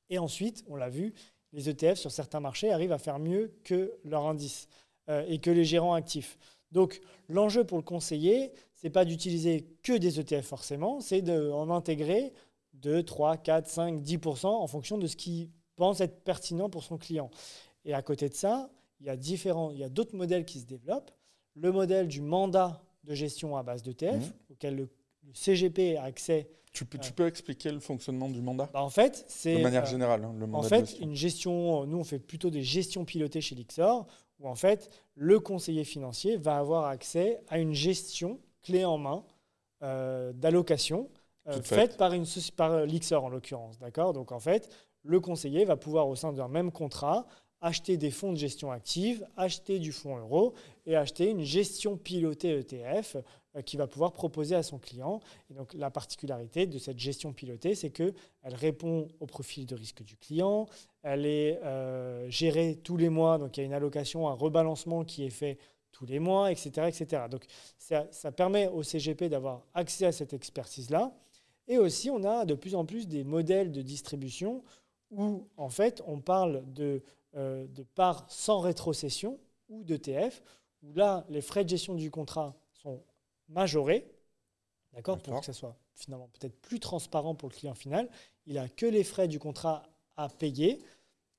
Et ensuite, on l'a vu, les ETF sur certains marchés arrivent à faire mieux que leur indice euh, et que les gérants actifs. Donc, l'enjeu pour le conseiller, c'est pas d'utiliser que des ETF forcément, c'est d'en intégrer 2, 3, 4, 5, 10% en fonction de ce qui pense être pertinent pour son client. Et à côté de ça, il y a différents, il y a d'autres modèles qui se développent. Le modèle du mandat de gestion à base d'ETF, Mhm. auquel le, le CGP a accès. Tu peux, tu peux expliquer le fonctionnement du mandat? Bah, en fait, c'est De manière euh, générale, hein, le en mandat de fait, gestion. une gestion, nous on fait plutôt des gestions pilotées chez Lixor, où en fait, le conseiller financier va avoir accès à une gestion clé en main euh, d'allocation euh, faite par, une, par euh, Lixor en l'occurrence. D'accord? Donc en fait, le conseiller va pouvoir au sein d'un même contrat acheter des fonds de gestion active, acheter du fonds euro et acheter une gestion pilotée ETF euh, qui va pouvoir proposer à son client. Et donc la particularité de cette gestion pilotée, c'est que elle répond au profil de risque du client, elle est euh, gérée tous les mois, donc il y a une allocation, un rebalancement qui est fait tous les mois, etc. etc. Donc ça, ça permet au CGP d'avoir accès à cette expertise-là. Et aussi, on a de plus en plus des modèles de distribution où, en fait, on parle de, euh, de parts sans rétrocession ou d'ETF, où là, les frais de gestion du contrat sont majorés, d'accord, pour que ça soit finalement peut-être plus transparent pour le client final. Il n'a que les frais du contrat à payer.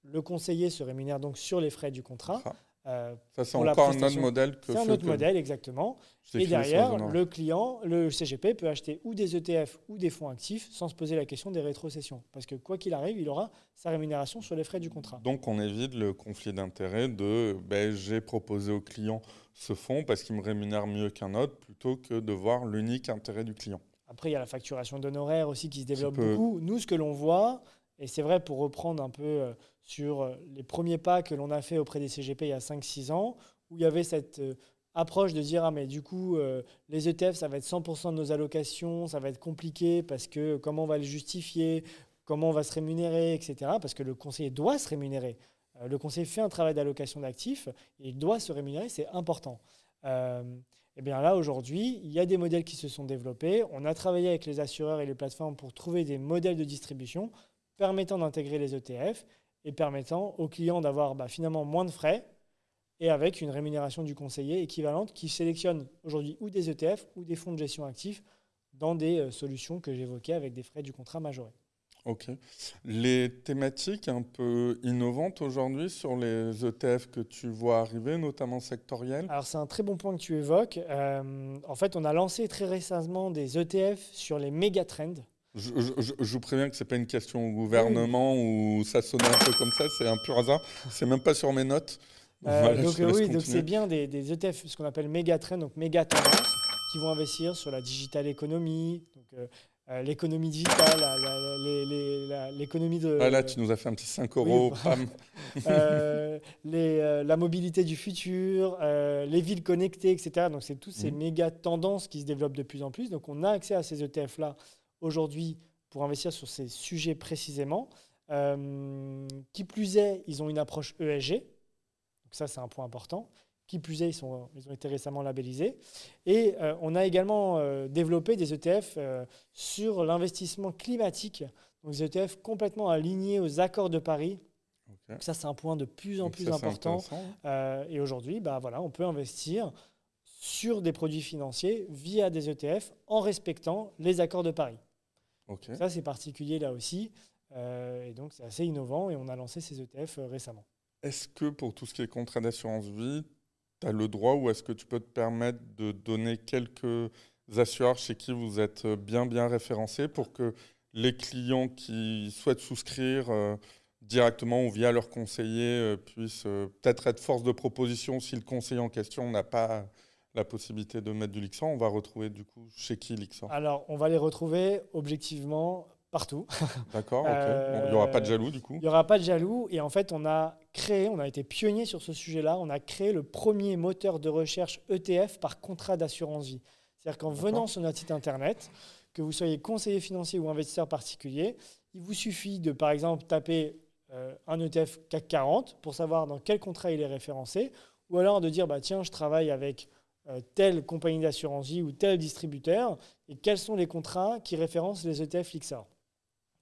Le conseiller se rémunère donc sur les frais du contrat. Euh, Ça, c'est encore un autre modèle que c'est un autre modèle, exactement. Et derrière, le client, le CGP peut acheter ou des ETF ou des fonds actifs sans se poser la question des rétrocessions. Parce que quoi qu'il arrive, il aura sa rémunération sur les frais du contrat. Donc, on évite le conflit d'intérêt de ben, j'ai proposé au client ce fonds parce qu'il me rémunère mieux qu'un autre plutôt que de voir l'unique intérêt du client. Après, il y a la facturation d'honoraires aussi qui se développe peut- beaucoup. Nous, ce que l'on voit, et c'est vrai pour reprendre un peu euh, sur euh, les premiers pas que l'on a fait auprès des CGP il y a 5-6 ans, où il y avait cette euh, approche de dire, ah mais du coup, euh, les ETF, ça va être 100% de nos allocations, ça va être compliqué parce que comment on va les justifier comment on va se rémunérer, etc. Parce que le conseiller doit se rémunérer. Le conseiller fait un travail d'allocation d'actifs et il doit se rémunérer, c'est important. Euh, et bien là, aujourd'hui, il y a des modèles qui se sont développés. On a travaillé avec les assureurs et les plateformes pour trouver des modèles de distribution permettant d'intégrer les ETF et permettant aux clients d'avoir bah, finalement moins de frais et avec une rémunération du conseiller équivalente qui sélectionne aujourd'hui ou des ETF ou des fonds de gestion actifs dans des euh, solutions que j'évoquais avec des frais du contrat majoré. Ok. Les thématiques un peu innovantes aujourd'hui sur les ETF que tu vois arriver, notamment sectorielles? Alors c'est un très bon point que tu évoques. Euh, en fait, on a lancé très récemment des ETF sur les méga trends. Je, vous préviens que ce n'est pas une question au gouvernement ou ça sonnait un peu comme ça, c'est un pur hasard. C'est même pas sur mes notes. Euh, donc oui, donc c'est bien des, des, ETF, ce qu'on appelle méga trends, donc méga tendance, qui vont investir sur la digital économie, donc euh, euh, l'économie digitale, l'économie de. Ah là, tu nous as fait un petit 5 euros, *laughs* euh, les, la mobilité du futur, les villes connectées, etc. Donc, c'est toutes ces mmh. méga tendances qui se développent de plus en plus. Donc, on a accès à ces ETF-là aujourd'hui pour investir sur ces sujets précisément. qui plus est, ils ont une approche ESG. Donc, ça, c'est un point important. Qui plus est, ils, sont, ils ont été récemment labellisés. Et euh, on a également euh, développé des ETF euh, sur l'investissement climatique, donc des ETF complètement alignés aux accords de Paris. Donc ça, c'est un point de plus en plus important. et aujourd'hui, bah, voilà, on peut investir sur des produits financiers via des ETF en respectant les accords de Paris. Ça, c'est particulier là aussi. et donc, c'est assez innovant et on a lancé ces ETF récemment. Est-ce que pour tout ce qui est contrat d'assurance vie, tu as le droit ou est-ce que tu peux te permettre de donner quelques assureurs chez qui vous êtes bien bien référencé pour que les clients qui souhaitent souscrire euh, directement ou via leur conseiller euh, puissent euh, peut-être être force de proposition si le conseiller en question n'a pas la possibilité de mettre du Lixor, on va retrouver du coup chez qui Lixor Alors, on va les retrouver objectivement partout. *laughs* D'accord, il n'y aura pas de jaloux du coup? Il n'y aura pas de jaloux. Et en fait, on a créé, on a été pionnier sur ce sujet-là, on a créé le premier moteur de recherche ETF par contrat d'assurance vie. C'est-à-dire qu'en venant sur notre site internet, que vous soyez conseiller financier ou investisseur particulier, il vous suffit de, par exemple, taper euh, un ETF CAC 40 pour savoir dans quel contrat il est référencé, ou alors de dire, bah, tiens, je travaille avec euh, telle compagnie d'assurance vie ou tel distributeur, et quels sont les contrats qui référencent les ETF Lixor.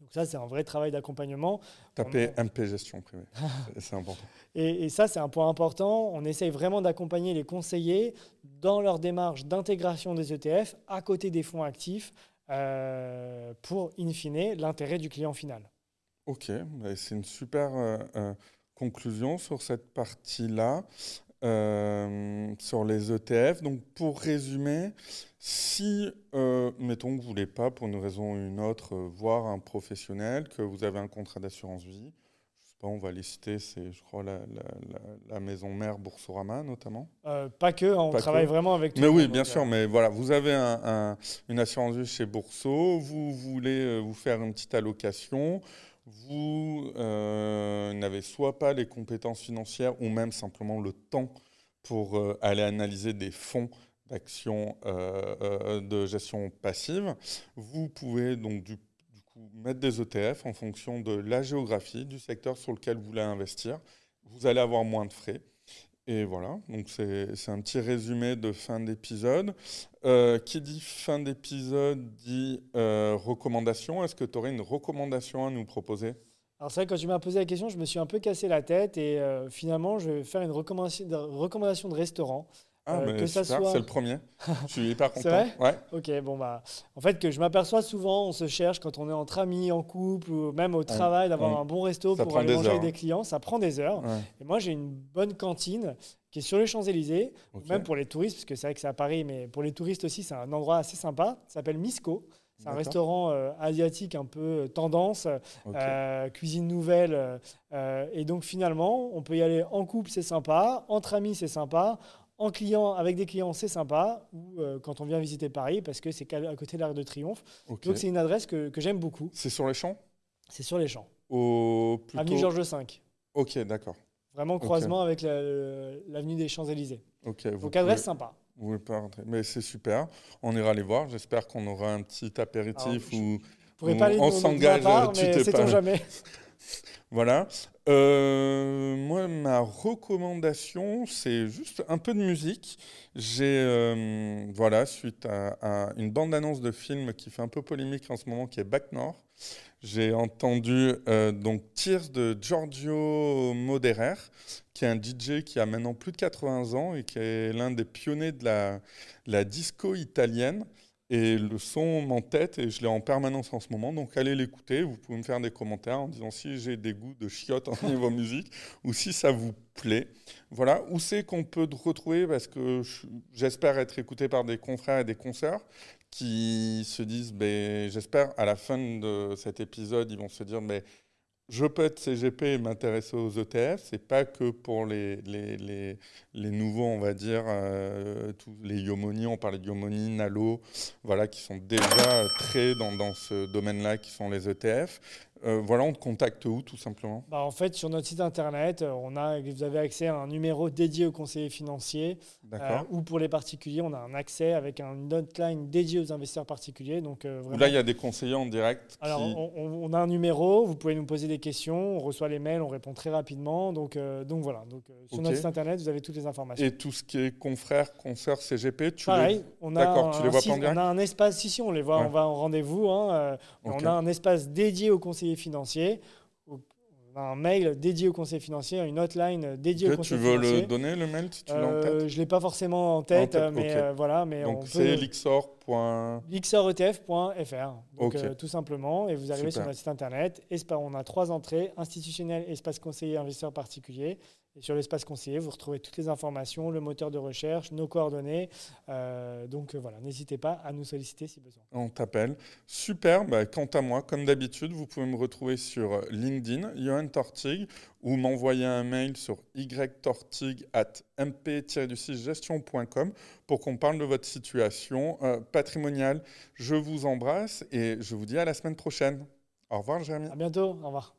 Donc ça, c'est un vrai travail d'accompagnement. Taper MP gestion privée, *laughs* c'est important. Et, ça, c'est un point important. On essaye vraiment d'accompagner les conseillers dans leur démarche d'intégration des ETF à côté des fonds actifs euh, pour, in fine, l'intérêt du client final. Ok, bah, c'est une super euh, conclusion sur cette partie-là. Euh, sur les ETF. Donc, pour résumer, si, euh, mettons que vous ne voulez pas, pour une raison ou une autre, euh, voir un professionnel, que vous avez un contrat d'assurance vie, je sais pas, on va les citer, c'est, je crois, la, la, maison mère Boursorama, notamment. pas que, hein, on travaille vraiment avec tout Mais oui, bien sûr, mais voilà, vous avez un, une assurance vie chez Bourso, vous voulez vous faire une petite allocation, vous euh, n'avez soit pas les compétences financières ou même simplement le temps pour euh, aller analyser des fonds d'action euh, de gestion passive, vous pouvez donc mettre des ETF en fonction de la géographie du secteur sur lequel vous voulez investir. Vous allez avoir moins de frais. Et voilà, donc c'est un petit résumé de fin d'épisode. Euh, qui dit fin d'épisode dit euh, recommandation. Est-ce que tu aurais une recommandation à nous proposer? Alors c'est vrai, quand tu m'as posé la question, je me suis un peu cassé la tête et euh, finalement, je vais faire une recommandation de, restaurant. Ah, euh, que ça soit... c'est le premier. je suis hyper *laughs* content. Vrai ouais. Ok, bon, bah, en fait, que je m'aperçois souvent, on se cherche quand on est entre amis, en couple, ou même au travail, d'avoir un bon resto pour aller manger avec des clients. Ça prend des heures. Et moi, j'ai une bonne cantine qui est sur les Champs-Élysées, même pour les touristes, parce que c'est vrai que c'est à Paris, mais pour les touristes aussi, c'est un endroit assez sympa. Ça s'appelle Misco. C'est un restaurant euh, asiatique un peu euh, tendance, cuisine nouvelle. et donc finalement, on peut y aller en couple, c'est sympa. Entre amis, c'est sympa en client, avec des clients, c'est sympa, ou euh, quand on vient visiter Paris, parce que c'est à côté de l'Arc de Triomphe. Donc c'est une adresse que, que j'aime beaucoup. C'est sur les champs? C'est sur les champs. Au plutôt... Avenue Georges V. Ok, d'accord. Vraiment croisement avec l'avenue des Champs-Élysées. Ok. Donc adresse sympa. Vous pouvez pas rentrer. Mais c'est super. On ira les voir. J'espère qu'on aura un petit apéritif ou pas aller on s'engage, tu t'es pas- jamais. *laughs* Voilà. Euh, moi, ma recommandation, c'est juste un peu de musique. J'ai, euh, voilà, suite à, une bande-annonce de film qui fait un peu polémique en ce moment, qui est Back North, j'ai entendu euh, donc Tears de Giorgio Moderer, qui est un DJ qui a maintenant plus de 80 ans et qui est l'un des pionniers de la disco italienne. Et le son m'entête et je l'ai en permanence en ce moment. Donc allez l'écouter. Vous pouvez me faire des commentaires en disant si j'ai des goûts de chiottes en *laughs* niveau musique ou si ça vous plaît. Voilà. Où c'est qu'on peut retrouver? Parce que je- j'espère être écouté par des confrères et des consoeurs qui se disent ben, j'espère à la fin de cet épisode, ils vont se dire mais je peux être CGP et m'intéresser aux ETF. C'est pas que pour les, nouveaux, on va dire, euh, tous les Yomoni, on parlait de Yomoni, Nalo, voilà, qui sont déjà très dans, dans ce domaine-là, qui sont les ETF. Euh, voilà, on te contacte où, tout simplement? Bah, en fait, sur notre site internet, euh, on a, vous avez accès à un numéro dédié aux conseillers financiers. D'accord. Euh, ou pour les particuliers, on a un accès avec un hotline dédié aux investisseurs particuliers. Donc, euh, vraiment- Là, il y a des conseillers en direct. Alors, qui- on, a un numéro, vous pouvez nous poser des questions, on reçoit les mails, on répond très rapidement. Donc, donc voilà. Donc, sur notre site internet, vous avez toutes les informations. Et tout ce qui est confrères, consoeurs, CGP, tu Pareil, les... on a, tu les vois pas en direct on a un espace, si, si, on les voit, Ouais. on va en rendez-vous. hein. On a un espace dédié aux conseillers On a un mail dédié aux conseillers financiers, une hotline dédiée Ok, aux tu conseillers veux le donner, le mail, si tu l'as en tête Euh, je ne l'ai pas forcément en tête, tête, mais ok. euh, voilà. Mais on Donc, peut- c'est lixor. xretf.fr, donc Ok. euh, tout simplement, et vous arrivez sur notre site internet. On a trois entrées institutionnel, espace conseiller, investisseur particulier. Et sur l'espace conseiller, vous retrouvez toutes les informations, le moteur de recherche, nos coordonnées. Euh, donc euh, voilà, n'hésitez pas à nous solliciter si besoin. On t'appelle. Super. Bah, quant à moi, comme d'habitude, vous pouvez me retrouver sur LinkedIn, Johan Tortig, ou m'envoyer un mail sur ytortig at mp-gestion.com pour qu'on parle de votre situation euh, patrimoniale. Je vous embrasse et je vous dis à la semaine prochaine. Au revoir, Jérémy. À bientôt, au revoir.